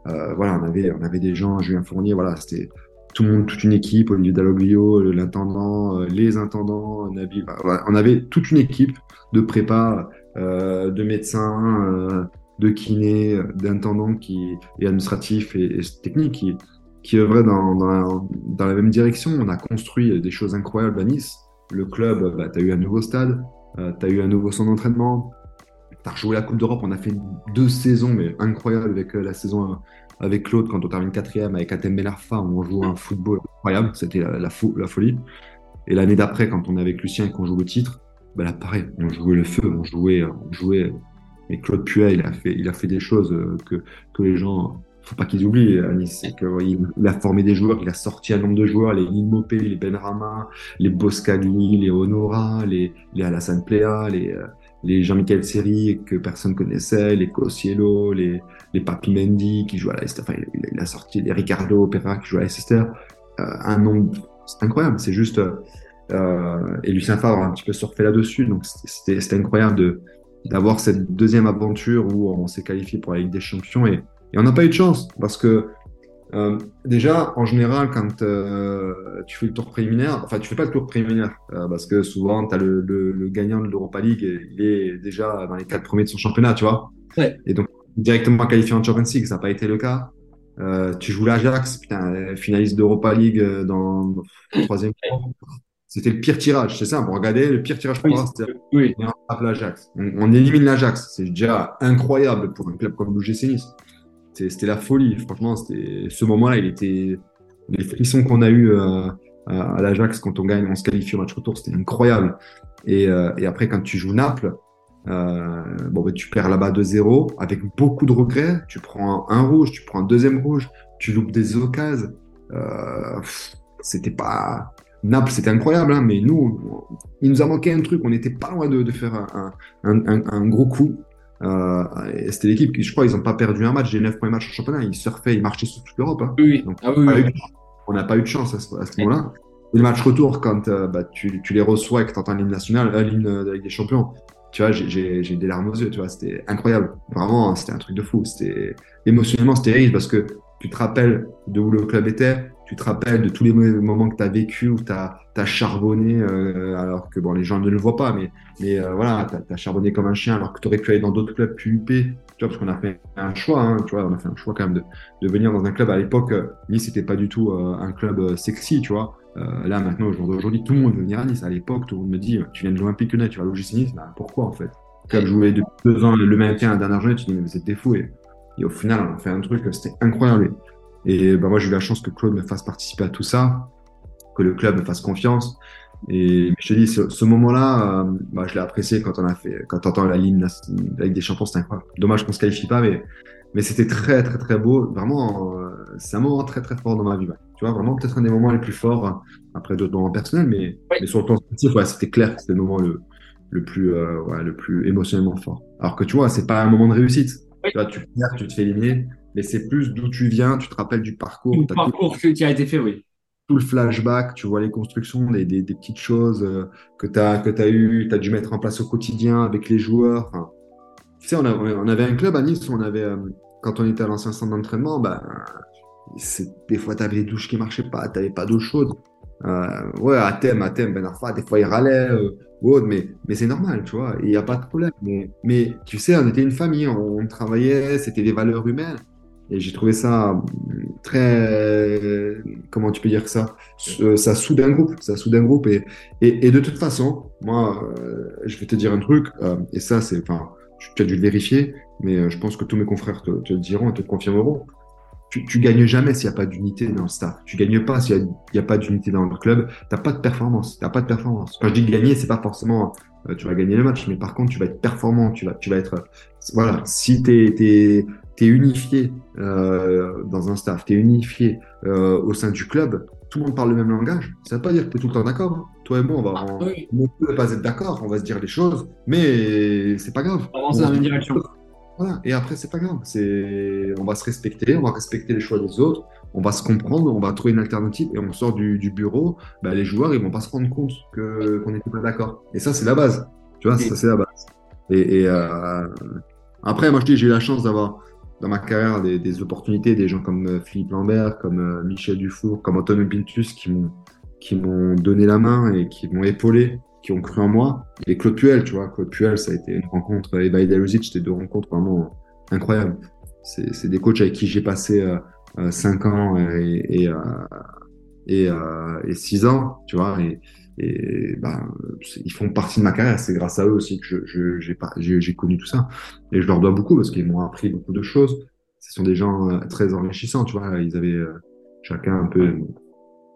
voilà, on avait, on avait des gens, Julien Fournier, voilà, c'était tout le monde, toute une équipe, Olivier Dalloglio, l'intendant, les intendants, on avait toute une équipe de prépa de médecins, de kinés, d'intendants qui, et administratifs et, techniques qui, qui œuvraient dans, dans, la, dans, la, même direction. On a construit des choses incroyables à Nice. Le club, bah, tu as eu un nouveau stade, euh, tu as eu un nouveau centre d'entraînement, tu as rejoué la Coupe d'Europe. On a fait deux saisons, mais incroyables avec euh, la saison euh, avec Claude quand on termine quatrième avec Athènes Belarfa où on joue un football incroyable. C'était la, folie. Et l'année d'après, quand on est avec Lucien et qu'on joue le titre, bah là, pareil, on jouait le feu, on jouait, on jouait. Mais Claude Puet, il a fait, il a fait des choses que, que les gens faut pas qu'ils oublient à Nice, c'est qu'il a formé des joueurs, il a sorti un nombre de joueurs, les Mopé, les Benrama, les Boscagli, les Honora, les, les Alassane Plea, les, euh, les Jean-Michel Seri que personne connaissait, les Cosiello, les, les Papi Mendy qui jouent à la enfin, il, a sorti les Ricardo Opera qui jouent à Leicester. Euh, un nombre, c'est incroyable, c'est juste. Euh, et Lucien Favre a un petit peu surfé là-dessus, donc c'était incroyable de d'avoir cette deuxième aventure où on s'est qualifié pour la Ligue des Champions et et on n'a pas eu de chance parce que euh, déjà, en général, quand euh, tu fais le tour préliminaire, enfin, tu fais pas le tour préliminaire euh, parce que souvent, tu as le, le, le, gagnant de l'Europa League, il est déjà dans les quatre premiers de son championnat, tu vois. Ouais. Et donc, directement qualifié en Champions League, ça n'a pas été le cas. Euh, tu joues l'Ajax, putain, finaliste d'Europa League euh, dans le troisième tour. C'était le pire tirage, c'est ça, pour regarder, le pire tirage pour oui, c'était oui. on, élimine l'Ajax, c'est déjà incroyable pour un club comme l'OGC Nice c'était la folie. Franchement, ce moment-là, il était les frissons qu'on a eu euh, à l'Ajax quand on gagne, on se qualifie au match retour, c'était incroyable. Et, euh, après, quand tu joues Naples, euh, bon, ben, tu perds là-bas 2-0 avec beaucoup de regrets. Tu prends un, rouge, tu prends un deuxième rouge, tu loupes des occasions. C'était pas. Naples, c'était incroyable, hein, mais nous, il nous a manqué un truc. On n'était pas loin de, faire un, gros coup. Euh, c'était l'équipe qui, je crois, ils n'ont pas perdu un match, j'ai 9 premiers matchs en championnat, ils surfaient, ils marchaient sur toute l'Europe. Hein. Oui, Donc, ah, oui, oui. on n'a pas eu de chance à ce, moment-là. le match retour, quand euh, bah, tu, tu, les reçois et que tu entends l'hymne national, euh, l'hymne de la Ligue des Champions, tu vois, j'ai des larmes aux yeux, tu vois, c'était incroyable. Vraiment, c'était un truc de fou. C'était émotionnellement, c'était riche parce que tu te rappelles de où le club était, tu te rappelles de tous les moments que tu as vécu, où tu as, charbonné, euh, alors que bon, les gens ne le voient pas, mais, mais euh, voilà, tu as, charbonné comme un chien, alors que tu aurais pu aller dans d'autres clubs plus tu vois, parce qu'on a fait un choix, hein, tu vois, on a fait un choix quand même de, de venir dans un club. À l'époque, Nice, c'était pas du tout euh, un club sexy, tu vois. Euh, là, maintenant, aujourd'hui, tout le monde veut venir à Nice. À l'époque, tout le monde me dit, tu viens de l'Olympique Lyonnais, tu vas à l'OGC Nice, bah, pourquoi en fait? Club jouait depuis deux ans le maintien la dernière journée, tu dis, mais c'était fou. Et, au final, on a fait un truc, c'était incroyable. Bah, moi, j'ai eu la chance que Claude me fasse participer à tout ça, que le club me fasse confiance. Et je te dis, ce, ce moment-là, euh, bah, je l'ai apprécié quand on a fait, quand on entend la ligne avec des champions, c'était incroyable. Dommage qu'on se qualifie pas, mais, mais c'était très, très, très beau. Vraiment, euh, c'est un moment très, très fort dans ma vie. Ouais. Tu vois, vraiment peut-être un des moments les plus forts, après d'autres moments personnels, mais, oui. mais sur le plan sportif, ouais, c'était clair que c'était le moment le, le plus, euh, ouais, le plus émotionnellement fort. Alors que tu vois, c'est pas un moment de réussite. Oui. Tu vois, tu perds, tu te fais éliminer, mais c'est plus d'où tu viens, tu te rappelles du parcours. Le parcours tout, qui a été fait, oui. Tout le flashback, tu vois les constructions, des, des, des petites choses euh, que tu as, que as eu, tu as dû mettre en place au quotidien avec les joueurs. Enfin, tu sais, on, a, on, avait un club à Nice on avait, euh, quand on était à l'ancien centre d'entraînement, bah, des fois, tu avais les douches qui marchaient pas, tu n'avais pas d'eau chaude. Euh, ouais, à thème, à thème, Ben Arfa, des fois il râlait, euh, ou autre, mais, mais c'est normal, tu vois, il n'y a pas de problème. Mais, mais tu sais, on était une famille, on, on travaillait, c'était des valeurs humaines. Et j'ai trouvé ça très, comment tu peux dire ça, ça soude un groupe, ça soude un groupe. Et, et, de toute façon, moi, euh, je vais te dire un truc, euh, et ça, c'est, enfin, tu as dû le vérifier, mais euh, je pense que tous mes confrères te, diront et te confirmeront. Tu, tu gagnes jamais s'il n'y a pas d'unité dans le staff. Tu gagnes pas s'il n'y a, a, pas d'unité dans le club. T'as pas de performance. T'as pas de performance. Quand je dis gagner, c'est pas forcément euh, tu vas gagner le match, mais par contre, tu vas être performant. Tu vas, tu vas être, voilà. Si t'es, t'es, t'es unifié euh, dans un staff, t'es unifié euh, au sein du club, tout le monde parle le même langage. Ça veut pas dire que t'es tout le temps d'accord. Hein. Toi et moi, on va, on, oui. on peut pas être d'accord. On va se dire les choses, mais c'est pas grave. Avancer dans même direction. Et après, c'est pas grave. C'est, on va se respecter, on va respecter les choix des autres, on va se comprendre, on va trouver une alternative et on sort du, bureau. Bah, les joueurs, ils vont pas se rendre compte qu'on n'était pas d'accord. Et ça, c'est la base. Tu vois, ça c'est la base. Et, euh... après, moi, je dis, j'ai eu la chance d'avoir dans ma carrière des, opportunités, des gens comme euh, Philippe Lambert, comme euh, Michel Dufour, comme Antonio Pintus qui m'ont qui m'ont donné la main et qui m'ont épaulé, qui ont cru en moi. Et Claude Puel, tu vois, Claude Puel, ça a été une rencontre, et Baïd c'était deux rencontres vraiment incroyables. C'est des coachs avec qui j'ai passé euh, 5 ans et, et, et, et 6 ans, tu vois, et, ben, ils font partie de ma carrière. C'est grâce à eux aussi que j'ai connu tout ça. Et je leur dois beaucoup parce qu'ils m'ont appris beaucoup de choses. Ce sont des gens euh, très enrichissants, tu vois. Ils avaient euh, chacun un peu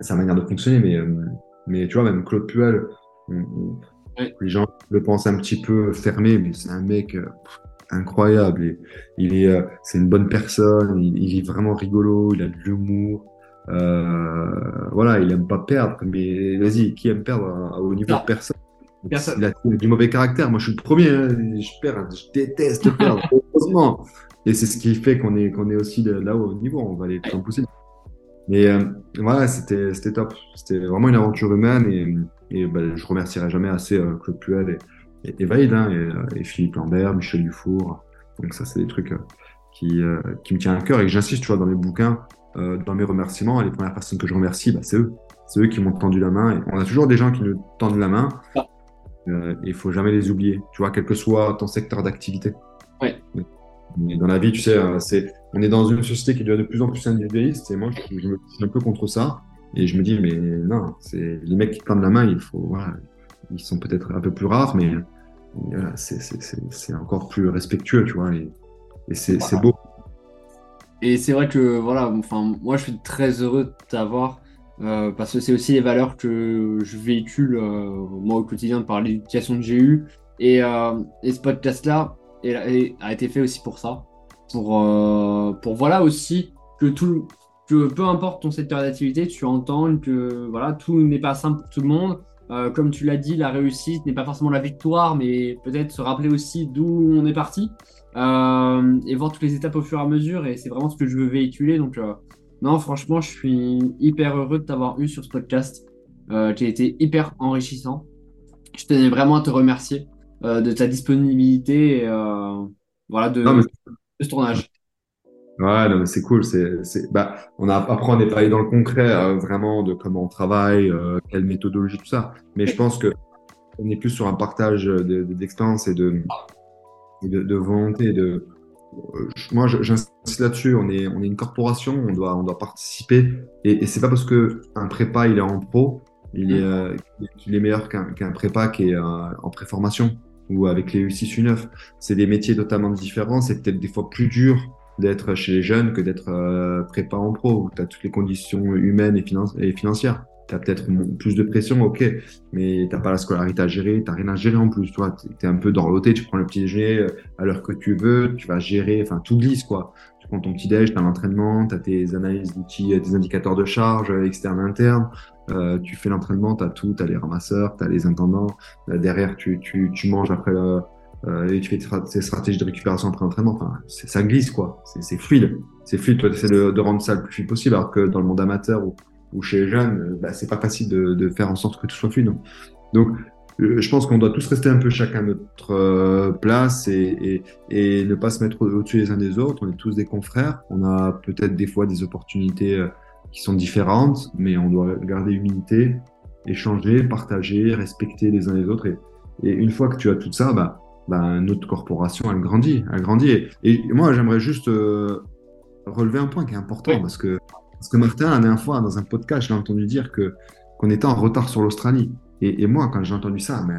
sa manière de fonctionner, mais, euh, mais tu vois, même Claude Puel, les gens le pensent un petit peu fermé, mais c'est un mec incroyable. il est, c'est une bonne personne. Il, il, est vraiment rigolo. Il a de l'humour. Euh, voilà, il aime pas perdre, mais vas-y, qui aime perdre à, haut niveau? De personne Personne. Il a du mauvais caractère. Moi, je suis le premier. Hein. Je perds. Je déteste perdre. heureusement. Et c'est ce qui fait qu'on est, qu'on est aussi là-haut au niveau. On va aller plus possible. Mais euh, voilà, c'était, c'était top. C'était vraiment une aventure humaine. Et, et bah, je remercierai jamais assez euh, Claude Puel et, et, et Vaïd, hein, et, et, Philippe Lambert, Michel Dufour. Donc ça, c'est des trucs qui, qui me tiennent à cœur et que j'insiste, tu vois, dans mes bouquins. Euh, dans mes remerciements, les premières personnes que je remercie, bah, c'est eux. C'est eux qui m'ont tendu la main. Et on a toujours des gens qui nous tendent la main. Ah. Euh, il faut jamais les oublier, tu vois, quel que soit ton secteur d'activité. Ouais. dans la vie, tu sais, euh, c'est, on est dans une société qui devient de plus en plus individualiste. Et moi, je, je me suis un peu contre ça. Et je me dis, mais non, c'est les mecs qui tendent la main, il faut, voilà, ils sont peut-être un peu plus rares, mais voilà, c'est encore plus respectueux, tu vois. Et, et c'est beau. Et c'est vrai que voilà, enfin, moi je suis très heureux de t'avoir euh, parce que c'est aussi les valeurs que je véhicule euh, moi au quotidien par l'éducation que j'ai eue. Et, euh, et ce podcast-là a été fait aussi pour ça. Pour, pour voilà aussi que, tout, que peu importe ton secteur d'activité, tu entends que voilà, tout n'est pas simple pour tout le monde. comme tu l'as dit, la réussite n'est pas forcément la victoire, mais peut-être se rappeler aussi d'où on est parti. Euh, et voir toutes les étapes au fur et à mesure. Et c'est vraiment ce que je veux véhiculer. Donc, euh, non, franchement, je suis hyper heureux de t'avoir eu sur ce podcast euh, qui a été hyper enrichissant. Je tenais vraiment à te remercier de ta disponibilité et voilà, de, ce tournage. Ouais, non, mais c'est cool. C'est, c'est, bah, on a, après, on est dans le concret, vraiment, de comment on travaille, quelle méthodologie, tout ça. Mais je pense que on est plus sur un partage d'expérience et de, de, volonté. De, euh, moi, j'insiste là-dessus. On est, on est une corporation, on doit, on doit participer. Et, et c'est pas parce que un prépa il est en pro, il est, euh, meilleur qu'un prépa qui est euh, en préformation ou avec les U6 U9. C'est des métiers totalement différents. C'est peut-être des fois plus dur d'être chez les jeunes que d'être prépa en pro où tu as toutes les conditions humaines et, et financières. Tu as peut-être plus de pression, ok, mais t'as pas la scolarité à gérer, t'as rien à gérer en plus, tu es un peu dorloté, tu prends le petit déjeuner euh, à l'heure que tu veux, tu vas gérer, enfin, tout glisse, quoi. Tu prends ton petit déj, tu as l'entraînement, tu as tes analyses d'outils, euh, tes indicateurs de charge euh, externes, internes, euh, tu fais l'entraînement, tu as tout, tu as les ramasseurs, tu as les intendants, derrière, tu, tu, tu manges après euh, et tu fais tes stratégies de récupération après l'entraînement, enfin, ça glisse, quoi, c'est fluide, c'est fluide, tu essaies de, de, rendre ça le plus fluide possible, alors que dans le monde amateur, où ou chez les jeunes, euh, bah, c'est pas facile de, de, faire en sorte que tout soit fluide. Donc, euh, je pense qu'on doit tous rester un peu chacun à notre euh, place et, et, et, ne pas se mettre au-dessus les uns des autres. On est tous des confrères. On a peut-être des fois des opportunités qui sont différentes, mais on doit garder humilité, échanger, partager, respecter les uns les autres. Et, et une fois que tu as tout ça, bah, bah, notre corporation, elle grandit. Elle grandit. Et, moi, j'aimerais juste relever un point qui est important parce que parce que Martin, la dernière fois, dans un podcast, j'ai entendu dire que qu'on était en retard sur l'Australie. Et, moi, quand j'ai entendu ça, mais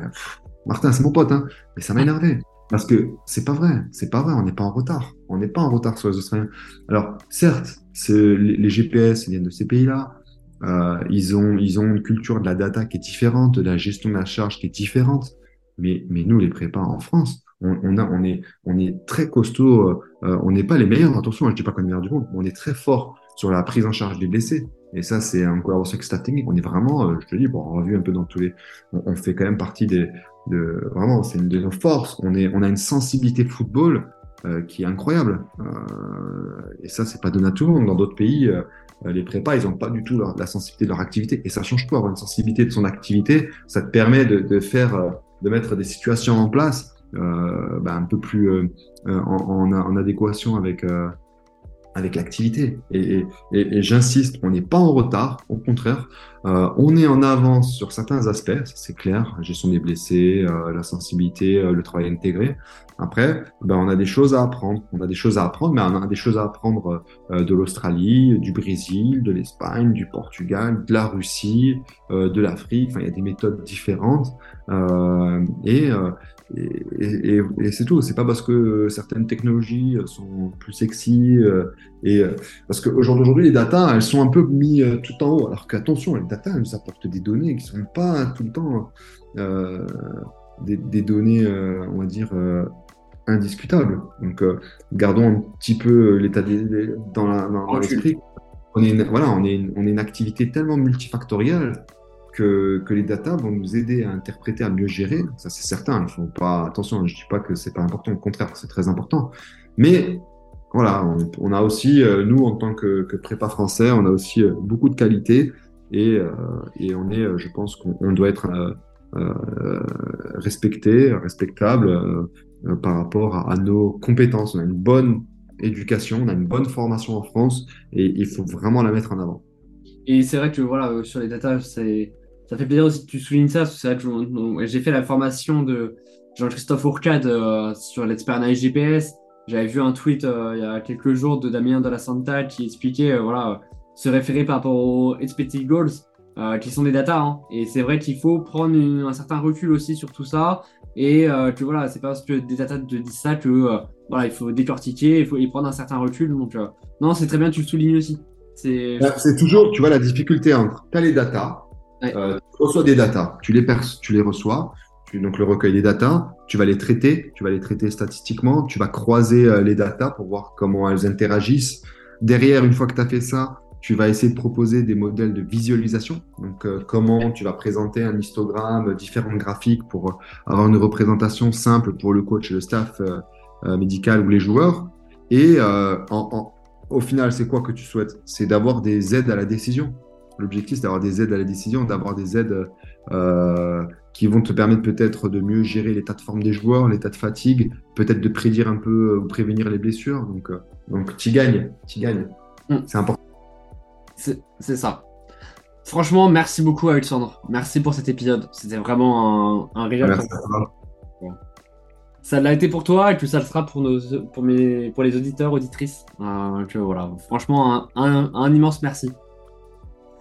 Martin, c'est mon pote, hein, mais ça m'a énervé. Parce que c'est pas vrai, c'est pas vrai, on n'est pas en retard. On n'est pas en retard sur les Australiens. Alors, certes, les, les GPS viennent de ces pays-là. Euh, ils, ont, ils ont une culture de la data qui est différente, de la gestion de la charge qui est différente. Mais, mais nous, les prépas en France, on, on, a, on, est, on est très costaud. Euh, on n'est pas les meilleurs, attention, je ne dis pas qu'on est les meilleurs du monde, mais on est très fort sur la prise en charge des blessés. Et ça, c'est un collaboration avec Staff Technique. On est vraiment, euh, je te dis, bon, on a vu un peu dans tous les, on, fait quand même partie des, de, vraiment, c'est une de nos forces. On est, on a une sensibilité football euh, qui est incroyable. Euh, et ça, c'est pas donné à tout le monde. Dans d'autres pays, euh, les prépas, ils ont pas du tout la sensibilité de leur activité. Et ça change tout. Avoir une sensibilité de son activité, ça te permet de, de faire, de mettre des situations en place, bah, un peu plus en, en, en, adéquation avec avec l'activité. Et, j'insiste, on n'est pas en retard, au contraire, euh, on est en avance sur certains aspects, c'est clair, la gestion des blessés, euh, la sensibilité, euh, le travail intégré. Après, ben, on a des choses à apprendre, on a des choses à apprendre, mais on a des choses à apprendre de l'Australie, du Brésil, de l'Espagne, du Portugal, de la Russie, de l'Afrique, enfin, il y a des méthodes différentes. et et, c'est tout. C'est pas parce que certaines technologies sont plus sexy euh, et euh, parce qu'aujourd'hui les datas elles sont un peu mis euh, tout en haut. Alors qu'attention, les datas elles nous apportent des données qui sont pas tout le temps des, données, on va dire indiscutables. Donc gardons un petit peu l'état dans l'esprit. on est voilà, on est on est une activité tellement multifactorielle que, les data vont nous aider à interpréter, à mieux gérer. Ça, c'est certain. Il faut pas, attention, je dis pas que c'est pas important. Au contraire, c'est très important. Mais voilà, on, a aussi, euh, nous, en tant que, prépa français, on a aussi euh, beaucoup de qualités et, euh, on est, je pense qu'on doit être respecté, respectable par rapport à, nos compétences. On a une bonne éducation, on a une bonne formation en France et il faut vraiment la mettre en avant. Et c'est vrai que voilà, sur les data, c'est ça fait plaisir aussi que tu soulignes ça, parce que c'est j'ai fait la formation de Jean-Christophe Ourcade euh, sur l'expérience GPS. J'avais vu un tweet euh, il y a quelques jours de Damien de la Santa qui expliquait euh, voilà, se référer par rapport aux expected goals, qui sont des data. Hein. Et c'est vrai qu'il faut prendre un certain recul aussi sur tout ça. Et que voilà, c'est pas parce que des data te disent ça que voilà, il faut décortiquer, il faut y prendre un certain recul. Donc, non, c'est très bien, tu le soulignes aussi. C'est toujours, tu vois, la difficulté entre tu as les euh, tu reçois des datas, tu les, tu les reçois, tu, donc le recueil des datas, tu vas les traiter, tu vas les traiter statistiquement, tu vas croiser euh, les datas pour voir comment elles interagissent. Derrière, une fois que tu as fait ça, tu vas essayer de proposer des modèles de visualisation. Donc, euh, comment tu vas présenter un histogramme, différents graphiques pour avoir une représentation simple pour le coach et le staff médical ou les joueurs. Et au final, c'est quoi que tu souhaites? C'est d'avoir des aides à la décision. L'objectif, c'est d'avoir des aides à la décision, d'avoir des aides euh, qui vont te permettre peut-être de mieux gérer l'état de forme des joueurs, l'état de fatigue, peut-être de prédire un peu ou prévenir les blessures. Donc, euh, donc tu gagnes, tu gagnes. Mm. C'est important. C'est ça. Franchement, merci beaucoup Alexandre. Merci pour cet épisode. C'était vraiment un, un réel. Ça l'a été pour toi et puis ça le sera pour, nos, pour, mes, pour les auditeurs, auditrices. Euh, voilà. Franchement, un, un immense merci.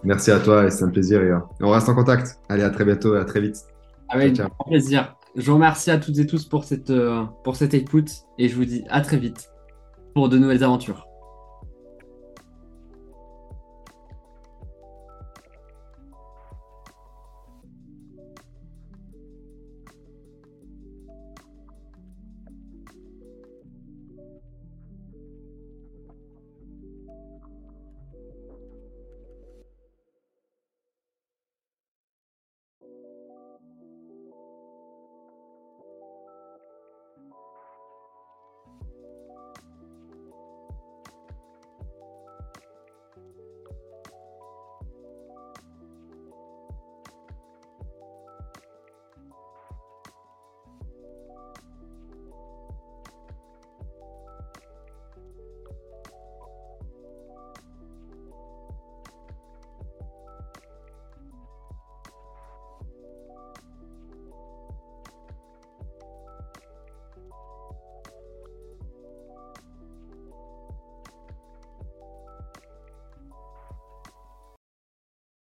Merci à toi et c'est un plaisir. on reste en contact. Allez, à très bientôt et à très vite. Avec un plaisir. Je vous remercie à toutes et tous pour cette, euh, pour cette écoute et je vous dis à très vite pour de nouvelles aventures.